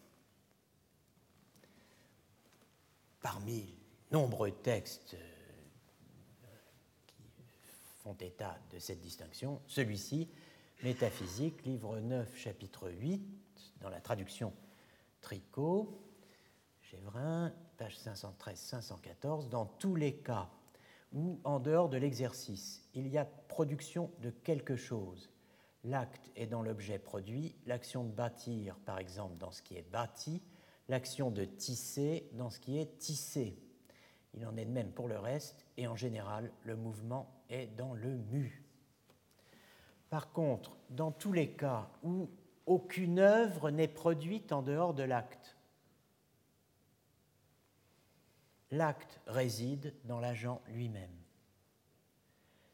Speaker 2: Parmi nombreux textes euh, qui font état de cette distinction, celui-ci, Métaphysique, livre 9, chapitre 8, dans la traduction Tricot, Gévrin, page 513-514, dans tous les cas où, en dehors de l'exercice, il y a production de quelque chose. L'acte est dans l'objet produit, l'action de bâtir, par exemple, dans ce qui est bâti, l'action de tisser dans ce qui est tissé. Il en est de même pour le reste, et en général, le mouvement est dans le mu. Par contre, dans tous les cas où aucune œuvre n'est produite en dehors de l'acte, l'acte réside dans l'agent lui-même.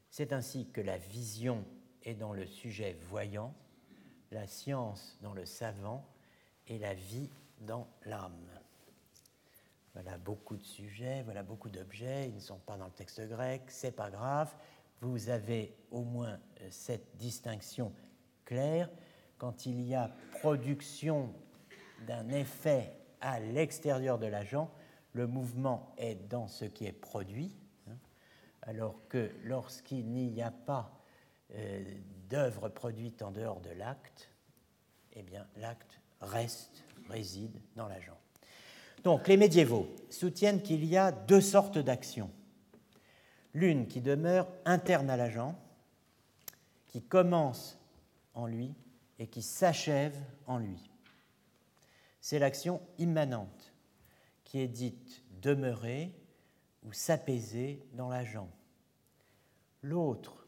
Speaker 2: C'est ainsi que la vision est dans le sujet voyant, la science dans le savant et la vie dans l'âme. Voilà beaucoup de sujets, voilà beaucoup d'objets, ils ne sont pas dans le texte grec, c'est pas grave. Vous avez au moins euh, cette distinction claire. Quand il y a production d'un effet à l'extérieur de l'agent, le mouvement est dans ce qui est produit, hein, alors que lorsqu'il n'y a pas euh, d'œuvre produite en dehors de l'acte, eh bien l'acte reste, réside dans l'agent. Donc les médiévaux soutiennent qu'il y a deux sortes d'actions. L'une qui demeure interne à l'agent, qui commence en lui et qui s'achève en lui. C'est l'action immanente qui est dite demeurer ou s'apaiser dans l'agent. L'autre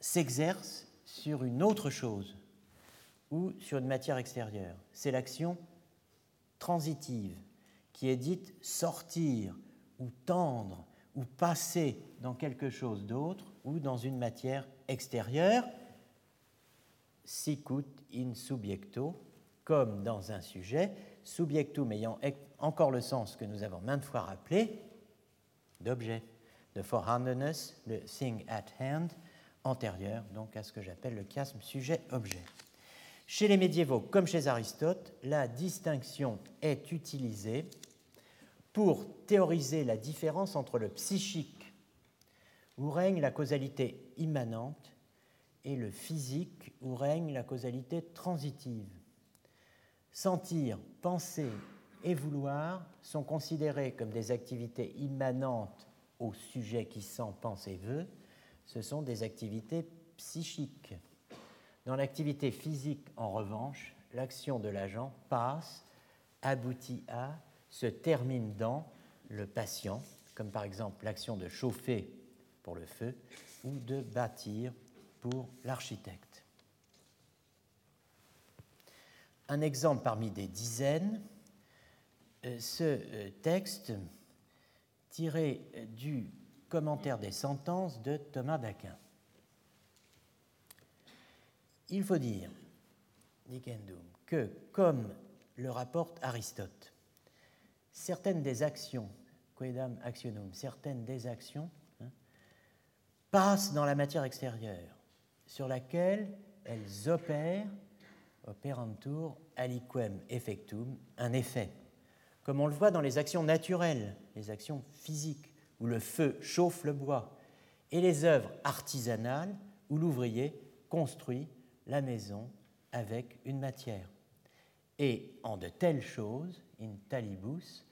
Speaker 2: s'exerce sur une autre chose ou sur une matière extérieure. C'est l'action transitive qui est dite sortir ou tendre ou passer dans quelque chose d'autre ou dans une matière extérieure, sicut in subjecto, comme dans un sujet, subjectum ayant encore le sens que nous avons maintes fois rappelé d'objet, de forehandedness, le thing at hand, antérieur donc à ce que j'appelle le chiasme sujet-objet. Chez les médiévaux, comme chez Aristote, la distinction est utilisée pour théoriser la différence entre le psychique, où règne la causalité immanente, et le physique, où règne la causalité transitive. Sentir, penser et vouloir sont considérés comme des activités immanentes au sujet qui sent, pense et veut. Ce sont des activités psychiques. Dans l'activité physique, en revanche, l'action de l'agent passe, aboutit à, se termine dans le patient, comme par exemple l'action de chauffer pour le feu ou de bâtir pour l'architecte. Un exemple parmi des dizaines, euh, ce euh, texte tiré du commentaire des sentences de Thomas d'Aquin. Il faut dire, que, comme le rapporte Aristote, certaines des actions, quedam actionum, certaines des actions hein, passent dans la matière extérieure, sur laquelle elles opèrent, operantur aliquem effectum, un effet, comme on le voit dans les actions naturelles, les actions physiques, où le feu chauffe le bois, et les œuvres artisanales, où l'ouvrier construit la maison avec une matière. Et en de telles choses, in talibus,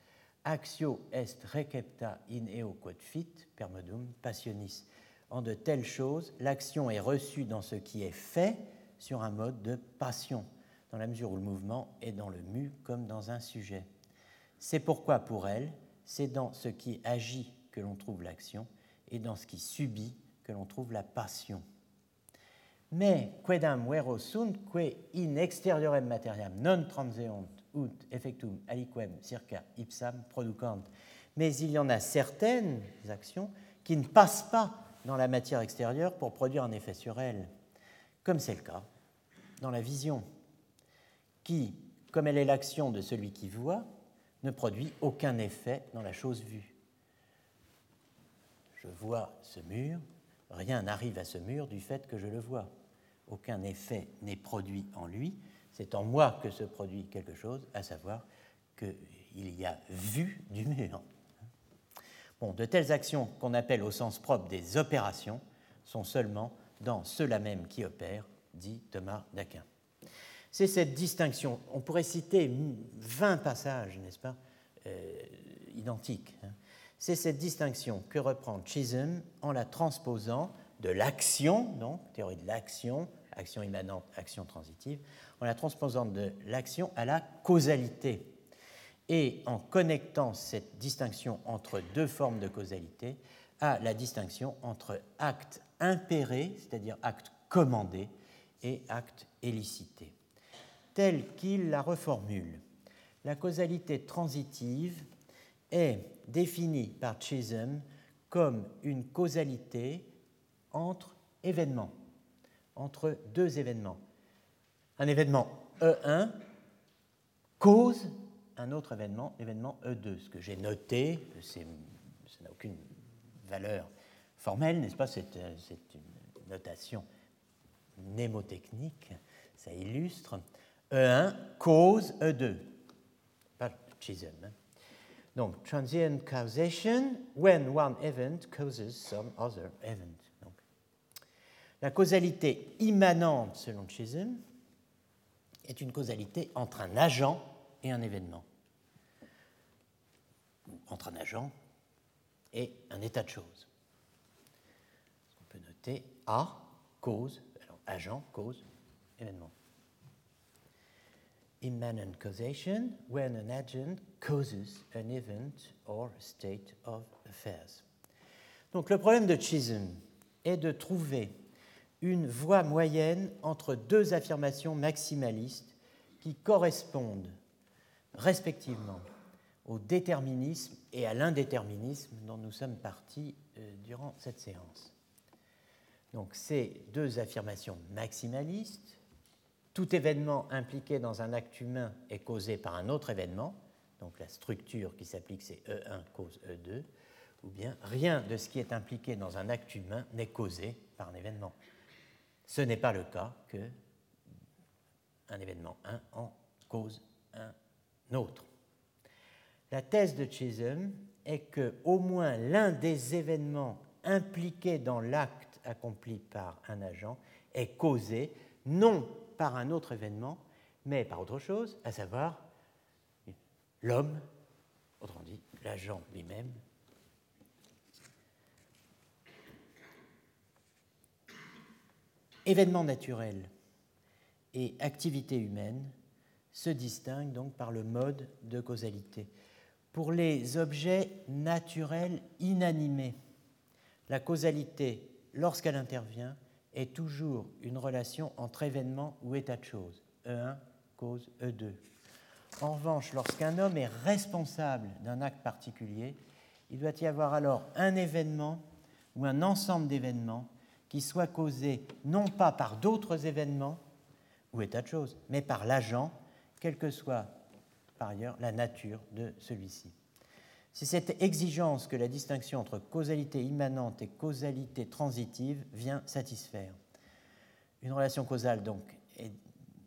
Speaker 2: actio est recepta in eo quod fit, permodum passionis. En de telles choses, l'action est reçue dans ce qui est fait sur un mode de passion, dans la mesure où le mouvement est dans le mu comme dans un sujet. C'est pourquoi pour elle, c'est dans ce qui agit que l'on trouve l'action et dans ce qui subit que l'on trouve la passion. Mais quedam vero sunt que in exteriorem materiam non transeunt ut effectum aliquem circa ipsam producant. Mais il y en a certaines actions qui ne passent pas dans la matière extérieure pour produire un effet sur elle, comme c'est le cas dans la vision, qui, comme elle est l'action de celui qui voit, ne produit aucun effet dans la chose vue. Je vois ce mur, rien n'arrive à ce mur du fait que je le vois aucun effet n'est produit en lui, c'est en moi que se produit quelque chose, à savoir qu'il y a vue du mur. De telles actions qu'on appelle au sens propre des opérations sont seulement dans ceux-là même qui opèrent, dit Thomas d'Aquin. C'est cette distinction, on pourrait citer 20 passages, n'est-ce pas, euh, identiques. Hein. C'est cette distinction que reprend Chisholm en la transposant de l'action, donc théorie de l'action, action immanente, action transitive, en la transposant de l'action à la causalité. Et en connectant cette distinction entre deux formes de causalité à la distinction entre acte impéré, c'est-à-dire acte commandé, et acte élicité. Tel qu'il la reformule, la causalité transitive est définie par Chisholm comme une causalité entre événements, entre deux événements. Un événement E1 cause un autre événement, l'événement E2. Ce que j'ai noté, ça n'a aucune valeur formelle, n'est-ce pas? C'est une notation mnémotechnique, ça illustre. E1 cause E2. Pas Chisholm. Hein. Donc, transient causation when one event causes some other event. La causalité immanente, selon Chisholm, est une causalité entre un agent et un événement. Entre un agent et un état de choses. On peut noter A, cause, agent, cause, événement. Immanent causation, when an agent causes an event or state of affairs. Donc le problème de Chisholm est de trouver une voie moyenne entre deux affirmations maximalistes qui correspondent respectivement au déterminisme et à l'indéterminisme dont nous sommes partis euh, durant cette séance. Donc ces deux affirmations maximalistes, tout événement impliqué dans un acte humain est causé par un autre événement, donc la structure qui s'applique c'est E1 cause E2, ou bien rien de ce qui est impliqué dans un acte humain n'est causé par un événement. Ce n'est pas le cas que un événement 1 en cause un autre. La thèse de Chisholm est que au moins l'un des événements impliqués dans l'acte accompli par un agent est causé non par un autre événement, mais par autre chose, à savoir l'homme, autrement dit l'agent lui-même, Événements naturels et activités humaines se distinguent donc par le mode de causalité. Pour les objets naturels inanimés, la causalité, lorsqu'elle intervient, est toujours une relation entre événements ou état de choses. E1 cause E2. En revanche, lorsqu'un homme est responsable d'un acte particulier, il doit y avoir alors un événement ou un ensemble d'événements qui soit causé non pas par d'autres événements ou état de choses, mais par l'agent, quelle que soit par ailleurs la nature de celui-ci. C'est cette exigence que la distinction entre causalité immanente et causalité transitive vient satisfaire. Une relation causale donc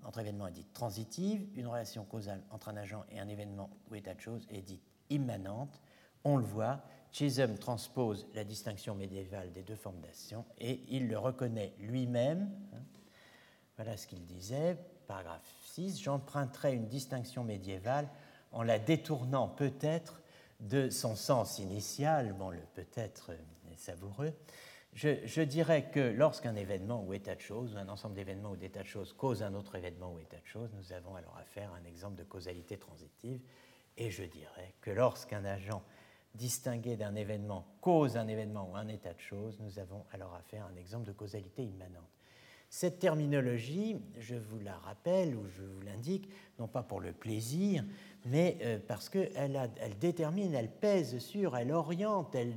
Speaker 2: entre événements est dite transitive, une relation causale entre un agent et un événement ou état de choses est dite immanente. On le voit, Chisholm transpose la distinction médiévale des deux formes d'action et il le reconnaît lui-même. Hein. Voilà ce qu'il disait, paragraphe 6, j'emprunterai une distinction médiévale en la détournant peut-être de son sens initial, bon, le peut-être est savoureux, je, dirais que lorsqu'un événement ou état de choses, un ensemble d'événements ou d'états de choses cause un autre événement ou état de choses, nous avons alors affaire à un exemple de causalité transitive. Et je dirais que lorsqu'un agent distingué d'un événement cause un événement ou un état de choses, nous avons alors affaire à un exemple de causalité immanente. Cette terminologie, je vous la rappelle ou je vous l'indique, non pas pour le plaisir, mais euh, parce qu'elle elle détermine, elle pèse sur, elle oriente, elle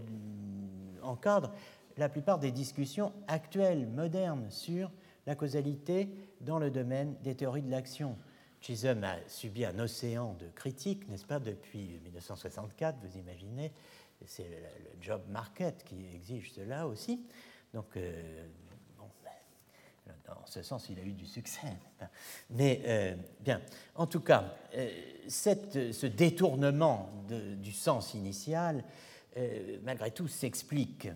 Speaker 2: encadre la plupart des discussions actuelles, modernes, sur la causalité dans le domaine des théories de l'action. Chisholm a subi un océan de critiques, n'est-ce pas, depuis 1964, vous imaginez. C'est le, job market qui exige cela aussi. Donc, euh, dans ce sens, il a eu du succès. Mais euh, bien, en tout cas, euh, ce détournement du sens initial, malgré tout, s'explique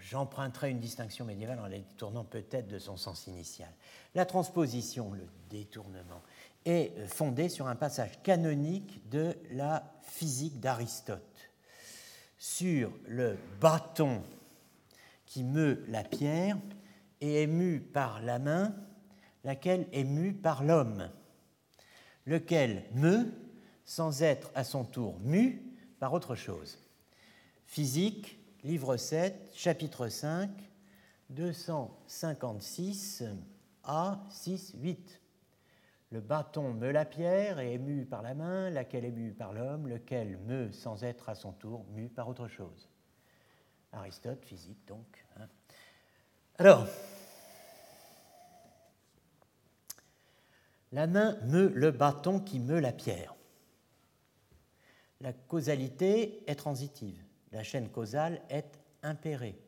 Speaker 2: J'emprunterai une distinction médiévale en la détournant peut-être de son sens initial. La transposition, le détournement, est fondée sur un passage canonique de la physique d'Aristote, sur le bâton qui meut la pierre et est mu par la main, laquelle est mue par l'homme, lequel meut sans être à son tour mu par autre chose. Physique, livre 7, chapitre 5, 256 à 6, 8. Le bâton meut la pierre et est par la main, laquelle est mue par l'homme, lequel meut sans être à son tour mu par autre chose. Aristote, physique donc. Hein. Alors, la main meut le bâton qui meut la pierre. La causalité est transitive la chaîne causale est impérée,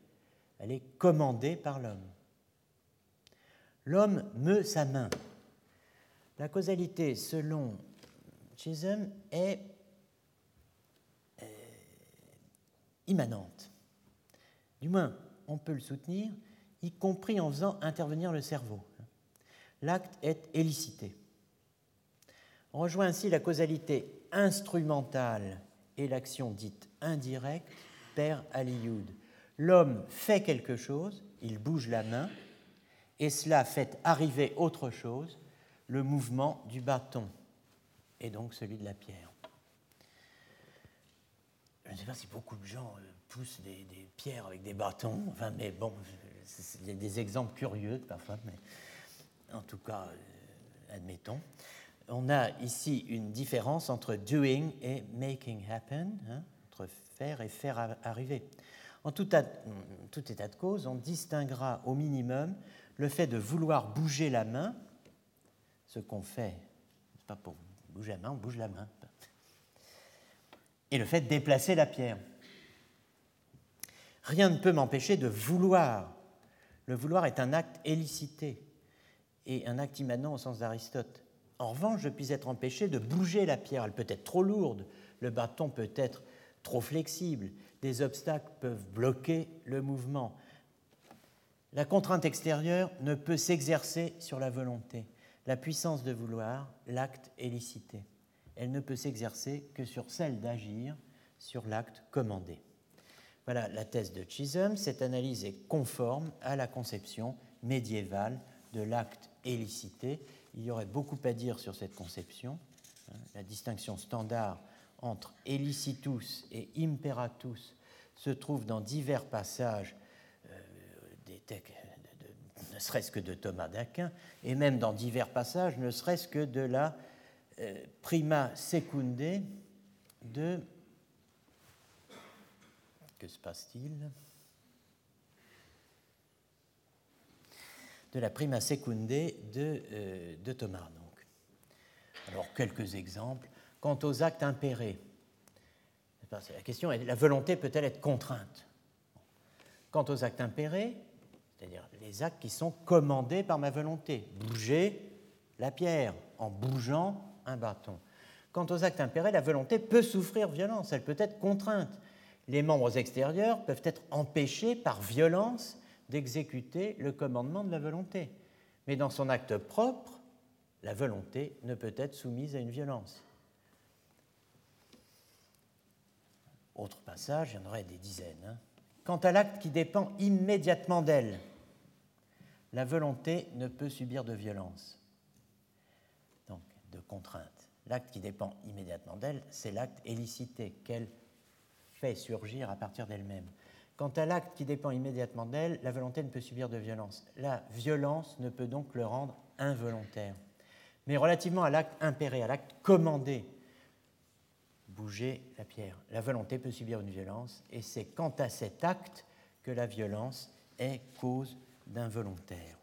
Speaker 2: elle est commandée par l'homme. L'homme meut sa main. La causalité, selon Chisholm, est euh, immanente. Du moins, on peut le soutenir, y compris en faisant intervenir le cerveau. L'acte est élicité. On rejoint ainsi la causalité instrumentale et l'action dite indirecte Père Aliyoud. L'homme fait quelque chose, il bouge la main, et cela fait arriver autre chose, le mouvement du bâton, et donc celui de la pierre. Je ne sais pas si beaucoup de gens euh, poussent des, pierres avec des bâtons, mais bon, il y a des exemples curieux parfois, mais en tout cas, euh, admettons on a ici une différence entre doing et making happen, hein, entre faire et faire arriver. En tout, état de cause, on distinguera au minimum le fait de vouloir bouger la main, ce qu'on fait, pas pour bouger la main, on bouge la main, et le fait de déplacer la pierre. Rien ne peut m'empêcher de vouloir. Le vouloir est un acte élicité et un acte immanent au sens d'Aristote. En revanche, je puis être empêché de bouger la pierre. Elle peut être trop lourde, le bâton peut être trop flexible, des obstacles peuvent bloquer le mouvement. La contrainte extérieure ne peut s'exercer sur la volonté. La puissance de vouloir, l'acte est licité. Elle ne peut s'exercer que sur celle d'agir, sur l'acte commandé. Voilà la thèse de Chisholm. Cette analyse est conforme à la conception médiévale de l'acte élicité il y aurait beaucoup à dire sur cette conception. Hein. La distinction standard entre elicitus et imperatus se trouve dans divers passages euh, ne serait-ce que de Thomas d'Aquin, et même dans divers passages, ne serait-ce que de la euh, prima secunde de... Que se passe-t-il De la prima secunde de, euh, de Thomas. Donc. Alors, quelques exemples. Quant aux actes impérés, la question est la volonté peut-elle être contrainte? Quant aux actes impérés, c'est-à-dire les actes qui sont commandés par ma volonté, bouger la pierre en bougeant un bâton. Quant aux actes impérés, la volonté peut souffrir violence, elle peut être contrainte. Les membres extérieurs peuvent être empêchés par violence d'exécuter le commandement de la volonté. Mais dans son acte propre, la volonté ne peut être soumise à une violence. Autre passage, il y en aurait des dizaines. Hein. Quant à l'acte qui dépend immédiatement d'elle, la volonté ne peut subir de violence, donc de contrainte. L'acte qui dépend immédiatement d'elle, c'est l'acte élicité qu'elle fait surgir à partir d'elle-même. Quant à l'acte qui dépend immédiatement d'elle, la volonté ne peut subir de violence. La violence ne peut donc le rendre involontaire. Mais relativement à l'acte impéré, à l'acte commandé, bouger la pierre. La volonté peut subir une violence, et c'est quant à cet acte que la violence est cause d'involontaire.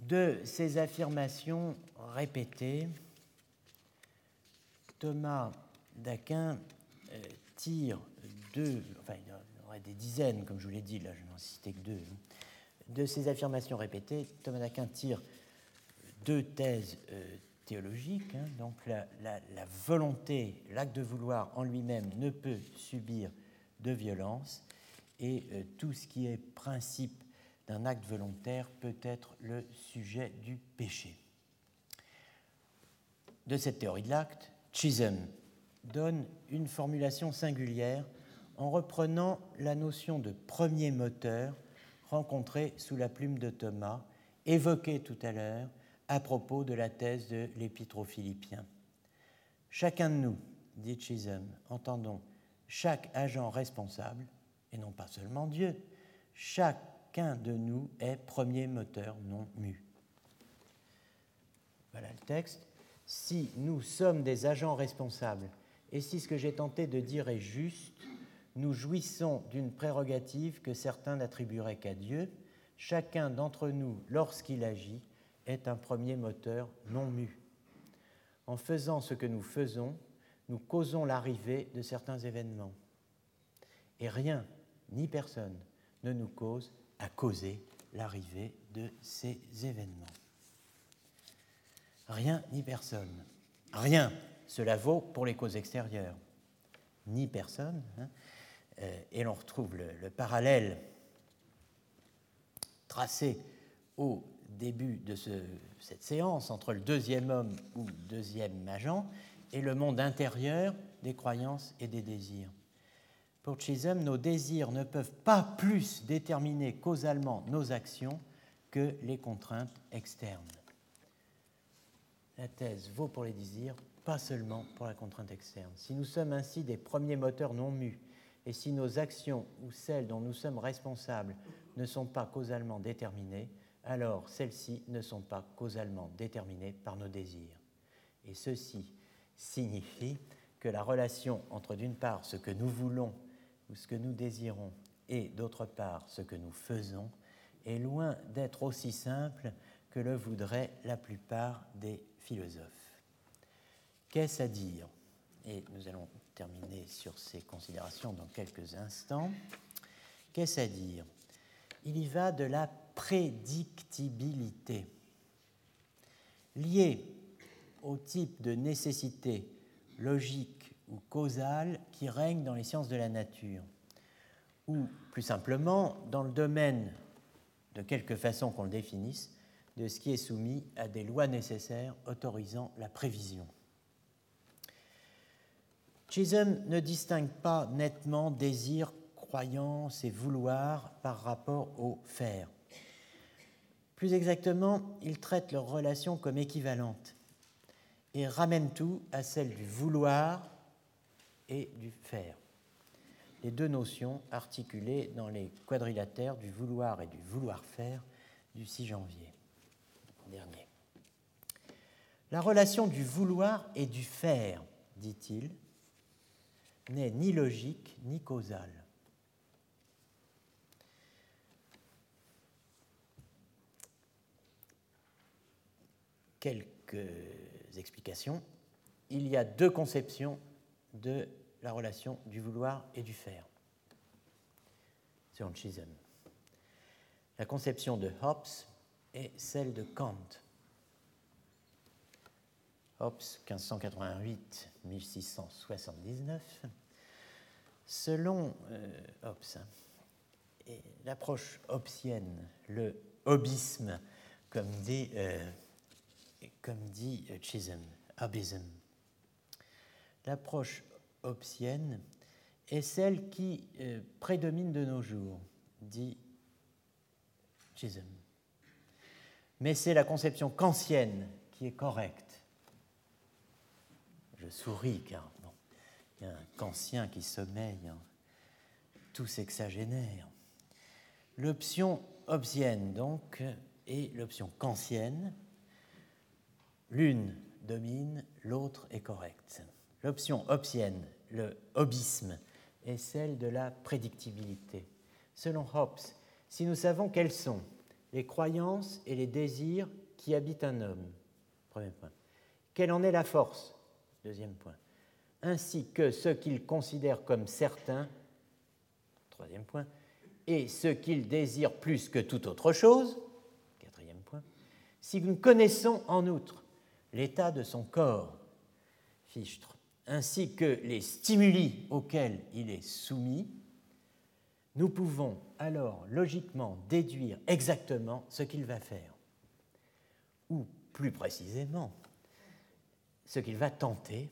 Speaker 2: De ces affirmations répétées, Thomas d'Aquin euh, tire deux, enfin il y aurait des dizaines, comme je vous l'ai dit, là je n'en citais que deux. Hein. De ces affirmations répétées, Thomas d'Aquin tire deux thèses euh, théologique. Hein. donc la, volonté, l'acte de vouloir en lui-même ne peut subir de violence et euh, tout ce qui est principe d'un acte volontaire peut être le sujet du péché. De cette théorie de l'acte, Chisholm donne une formulation singulière en reprenant la notion de premier moteur rencontrée sous la plume de Thomas, évoquée tout à l'heure à propos de la thèse de l'Épître aux Philippiens. Chacun de nous, dit Chisholm, entendons, chaque agent responsable, et non pas seulement Dieu, chacun de nous est premier moteur non mu. Voilà le texte. Si nous sommes des agents responsables, et si ce que j'ai tenté de dire est juste, nous jouissons d'une prérogative que certains n'attribueraient qu'à Dieu. Chacun d'entre nous, lorsqu'il agit, est un premier moteur non mu. En faisant ce que nous faisons, nous causons l'arrivée de certains événements. Et rien, ni personne, ne nous cause à causer l'arrivée de ces événements. Rien ni personne. Rien, cela vaut pour les causes extérieures. Ni personne. Hein. Euh, et l'on retrouve le, le parallèle tracé au début de cette séance entre le deuxième homme ou deuxième agent et le monde intérieur des croyances et des désirs. Pour Chisholm, nos désirs ne peuvent pas plus déterminer causalement nos actions que les contraintes externes. La thèse vaut pour les désirs, pas seulement pour la contrainte externe. Si nous sommes ainsi des premiers moteurs non mus, et si nos actions ou celles dont nous sommes responsables ne sont pas causalement déterminées, alors celles-ci ne sont pas causalement déterminées par nos désirs. Et ceci signifie que la relation entre d'une part ce que nous voulons ou ce que nous désirons et d'autre part ce que nous faisons est loin d'être aussi simple que le voudraient la plupart des philosophes. Qu'est-ce à dire? Et nous allons terminer sur ces considérations dans quelques instants. Qu'est-ce à dire? Il y va de la prédictibilité, liée au type de nécessité logique ou causale qui règne dans les sciences de la nature, ou plus simplement dans le domaine, de quelque façon qu'on le définisse, de ce qui est soumis à des lois nécessaires autorisant la prévision. Chisholm ne distingue pas nettement désir, croyance et vouloir par rapport au faire. Plus exactement, il traite leurs relations comme équivalentes et ramène tout à celle du vouloir et du faire. Les deux notions articulées dans les quadrilatères du vouloir et du vouloir faire du 6 janvier dernier. La relation du vouloir et du faire, dit-il, n'est ni logique ni causale. Quelques explications. Il y a deux conceptions de la relation du vouloir et du faire, selon Chisholm. La conception de Hobbes est celle de Kant. Hobbes, 1588-1679. Selon euh, Hobbes, l'approche hobbesienne, le hobbisme, comme dit, euh, comme dit Chisholm, l'approche hobbesienne est celle qui euh, prédomine de nos jours, dit Chisholm. Mais c'est la conception kantienne qui est correcte. Je souris car il y a un kantien qui sommeille, hein. tout sexagénaire. L'option hobbesienne, donc, est l'option kantienne. L'une domine, l'autre est correcte. L'option hobbesienne, le hobbisme, est celle de la prédictibilité. Selon Hobbes, si nous savons quelles sont les croyances et les désirs qui habitent un homme, premier point, quelle en est la force, deuxième point, ainsi que ce qu'il considère comme certain, troisième point, et ce qu'il désire plus que toute autre chose, quatrième point, si nous connaissons en outre l'état de son corps, fichtre, ainsi que les stimuli auxquels il est soumis, nous pouvons alors logiquement déduire exactement ce qu'il va faire, ou plus précisément, ce qu'il va tenter,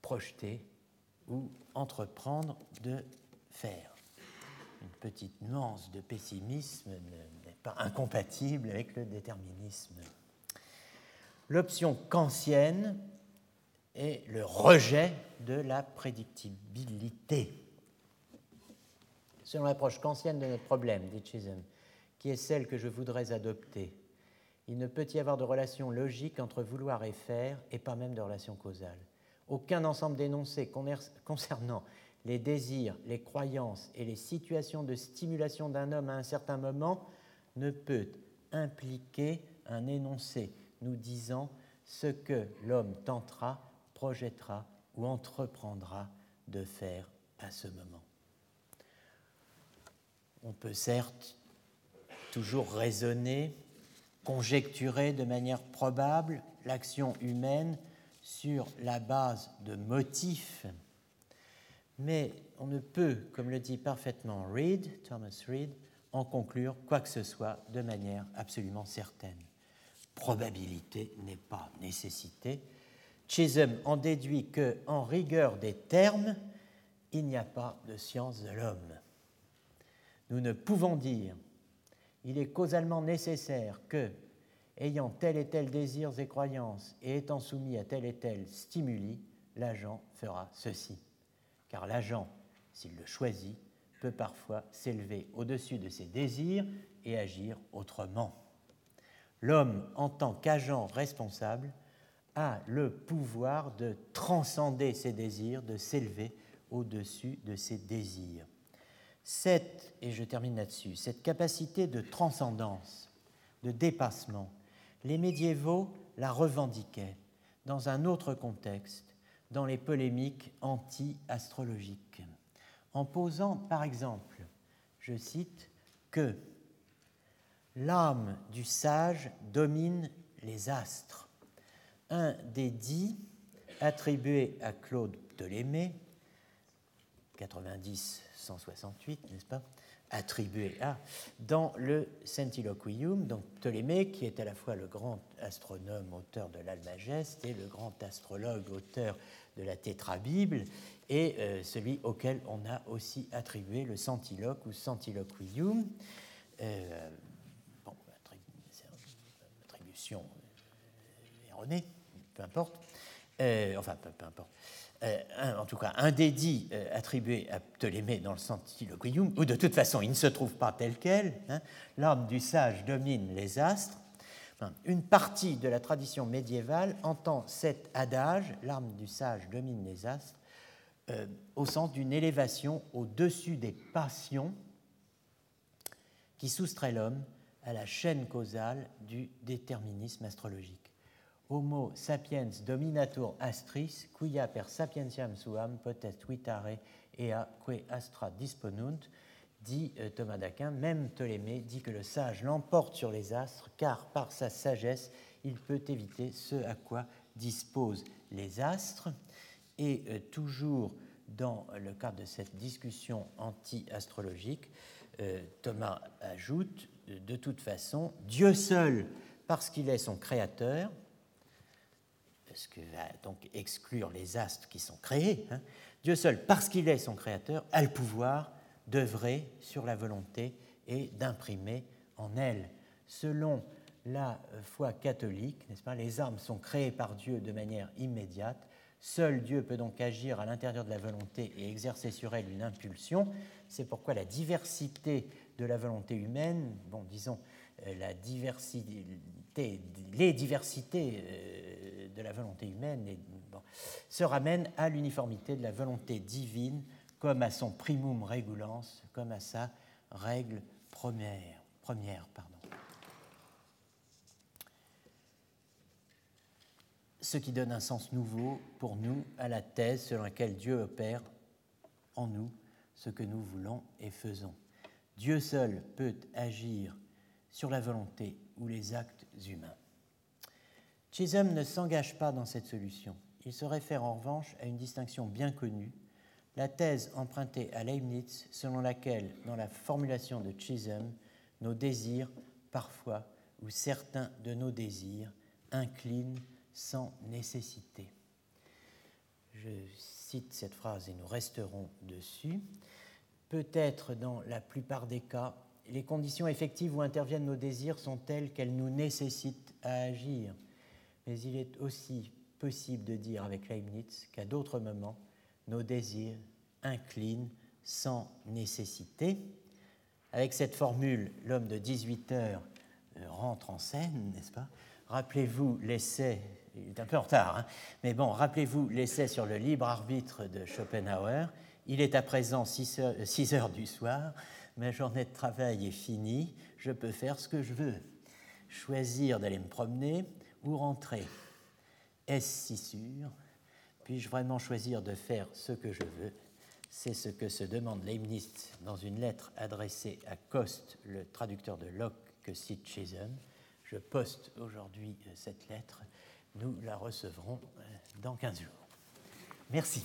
Speaker 2: projeter ou entreprendre de faire. Une petite nuance de pessimisme n'est pas incompatible avec le déterminisme. L'option kantienne et le rejet de la prédictibilité. Selon l'approche kantienne de notre problème, dit Chisholm, qui est celle que je voudrais adopter, il ne peut y avoir de relation logique entre vouloir et faire, et pas même de relation causale. Aucun ensemble d'énoncés concernant les désirs, les croyances et les situations de stimulation d'un homme à un certain moment ne peut impliquer un énoncé nous disant ce que l'homme tentera projettera ou entreprendra de faire à ce moment. On peut certes toujours raisonner, conjecturer de manière probable l'action humaine sur la base de motifs, mais on ne peut, comme le dit parfaitement Reed, Thomas Reed, en conclure quoi que ce soit de manière absolument certaine. Probabilité n'est pas nécessité, Chisholm en déduit que, en rigueur des termes, il n'y a pas de science de l'homme. Nous ne pouvons dire il est causalement nécessaire que, ayant tel et tel désirs et croyances et étant soumis à tel et tel stimuli, l'agent fera ceci. Car l'agent, s'il le choisit, peut parfois s'élever au-dessus de ses désirs et agir autrement. L'homme, en tant qu'agent responsable, a le pouvoir de transcender ses désirs, de s'élever au-dessus de ses désirs. Cette, et je termine là-dessus, cette capacité de transcendance, de dépassement, les médiévaux la revendiquaient dans un autre contexte, dans les polémiques anti-astrologiques, en posant par exemple, je cite, que l'âme du sage domine les astres. Un des dix attribués à Claude Ptolémée, 90-168, n'est-ce pas attribué à, dans le Centiloquium, donc Ptolémée, qui est à la fois le grand astronome, auteur de l'Almageste, et le grand astrologue, auteur de la Tétrabible, et euh, celui auquel on a aussi attribué le Centiloque ou Centiloquium. Euh, bon, attribution erronée peu importe, euh, enfin peu, importe, euh, en tout cas un des dix euh, attribué à Ptolémée dans le Centiloquium, où de toute façon il ne se trouve pas tel quel, hein, l'âme du sage domine les astres, une partie de la tradition médiévale entend cet adage, l'arme du sage domine les astres, euh, au sens d'une élévation au-dessus des passions qui soustrait l'homme à la chaîne causale du déterminisme astrologique. Homo sapiens dominatur astris, quia per sapientiam suam potest vitare ea que astra disponunt, dit euh, Thomas d'Aquin, même Ptolémée dit que le sage l'emporte sur les astres, car par sa sagesse, il peut éviter ce à quoi disposent les astres. Et euh, toujours dans le cadre de cette discussion anti-astrologique, euh, Thomas ajoute, de toute façon, Dieu seul, parce qu'il est son créateur, ce qui va donc exclure les astres qui sont créés, hein, Dieu seul, parce qu'il est son créateur, a le pouvoir d'œuvrer sur la volonté et d'imprimer en elle. Selon la foi catholique, les armes sont créées par Dieu de manière immédiate. Seul Dieu peut donc agir à l'intérieur de la volonté et exercer sur elle une impulsion. C'est pourquoi la diversité de la volonté humaine, bon, disons, euh, les diversités euh, de la volonté humaine se ramènent à l'uniformité de la volonté divine comme à son primum regulans, comme à sa règle première. première pardon. Ce qui donne un sens nouveau pour nous à la thèse selon laquelle Dieu opère en nous ce que nous voulons et faisons. Dieu seul peut agir sur la volonté ou les actes humains. Chisholm ne s'engage pas dans cette solution. Il se réfère en revanche à une distinction bien connue la thèse empruntée à Leibniz selon laquelle, dans la formulation de Chisholm, nos désirs, parfois, ou certains de nos désirs, inclinent sans nécessité. Je cite cette phrase et nous resterons dessus. Peut-être dans la plupart des cas, les conditions effectives où interviennent nos désirs sont telles qu'elles nous nécessitent à agir. Mais il est aussi possible de dire avec Leibniz qu'à d'autres moments, nos désirs inclinent sans nécessité. Avec cette formule, l'homme de 18 heures euh, rentre en scène, n'est-ce pas? Rappelez-vous l'essai, il est un peu en retard, hein mais bon, rappelez-vous l'essai sur le libre arbitre de Schopenhauer. Il est à présent 6 heures, 6 heures du soir, ma journée de travail est finie, je peux faire ce que je veux. Choisir d'aller me promener ou rentrer. Est-ce si sûr? Puis-je vraiment choisir de faire ce que je veux? C'est ce que se demande Leibniz dans une lettre adressée à Coste, le traducteur de Locke que cite Chisholm. Je poste aujourd'hui euh, cette lettre. Nous la recevrons euh, dans 15 jours. Merci.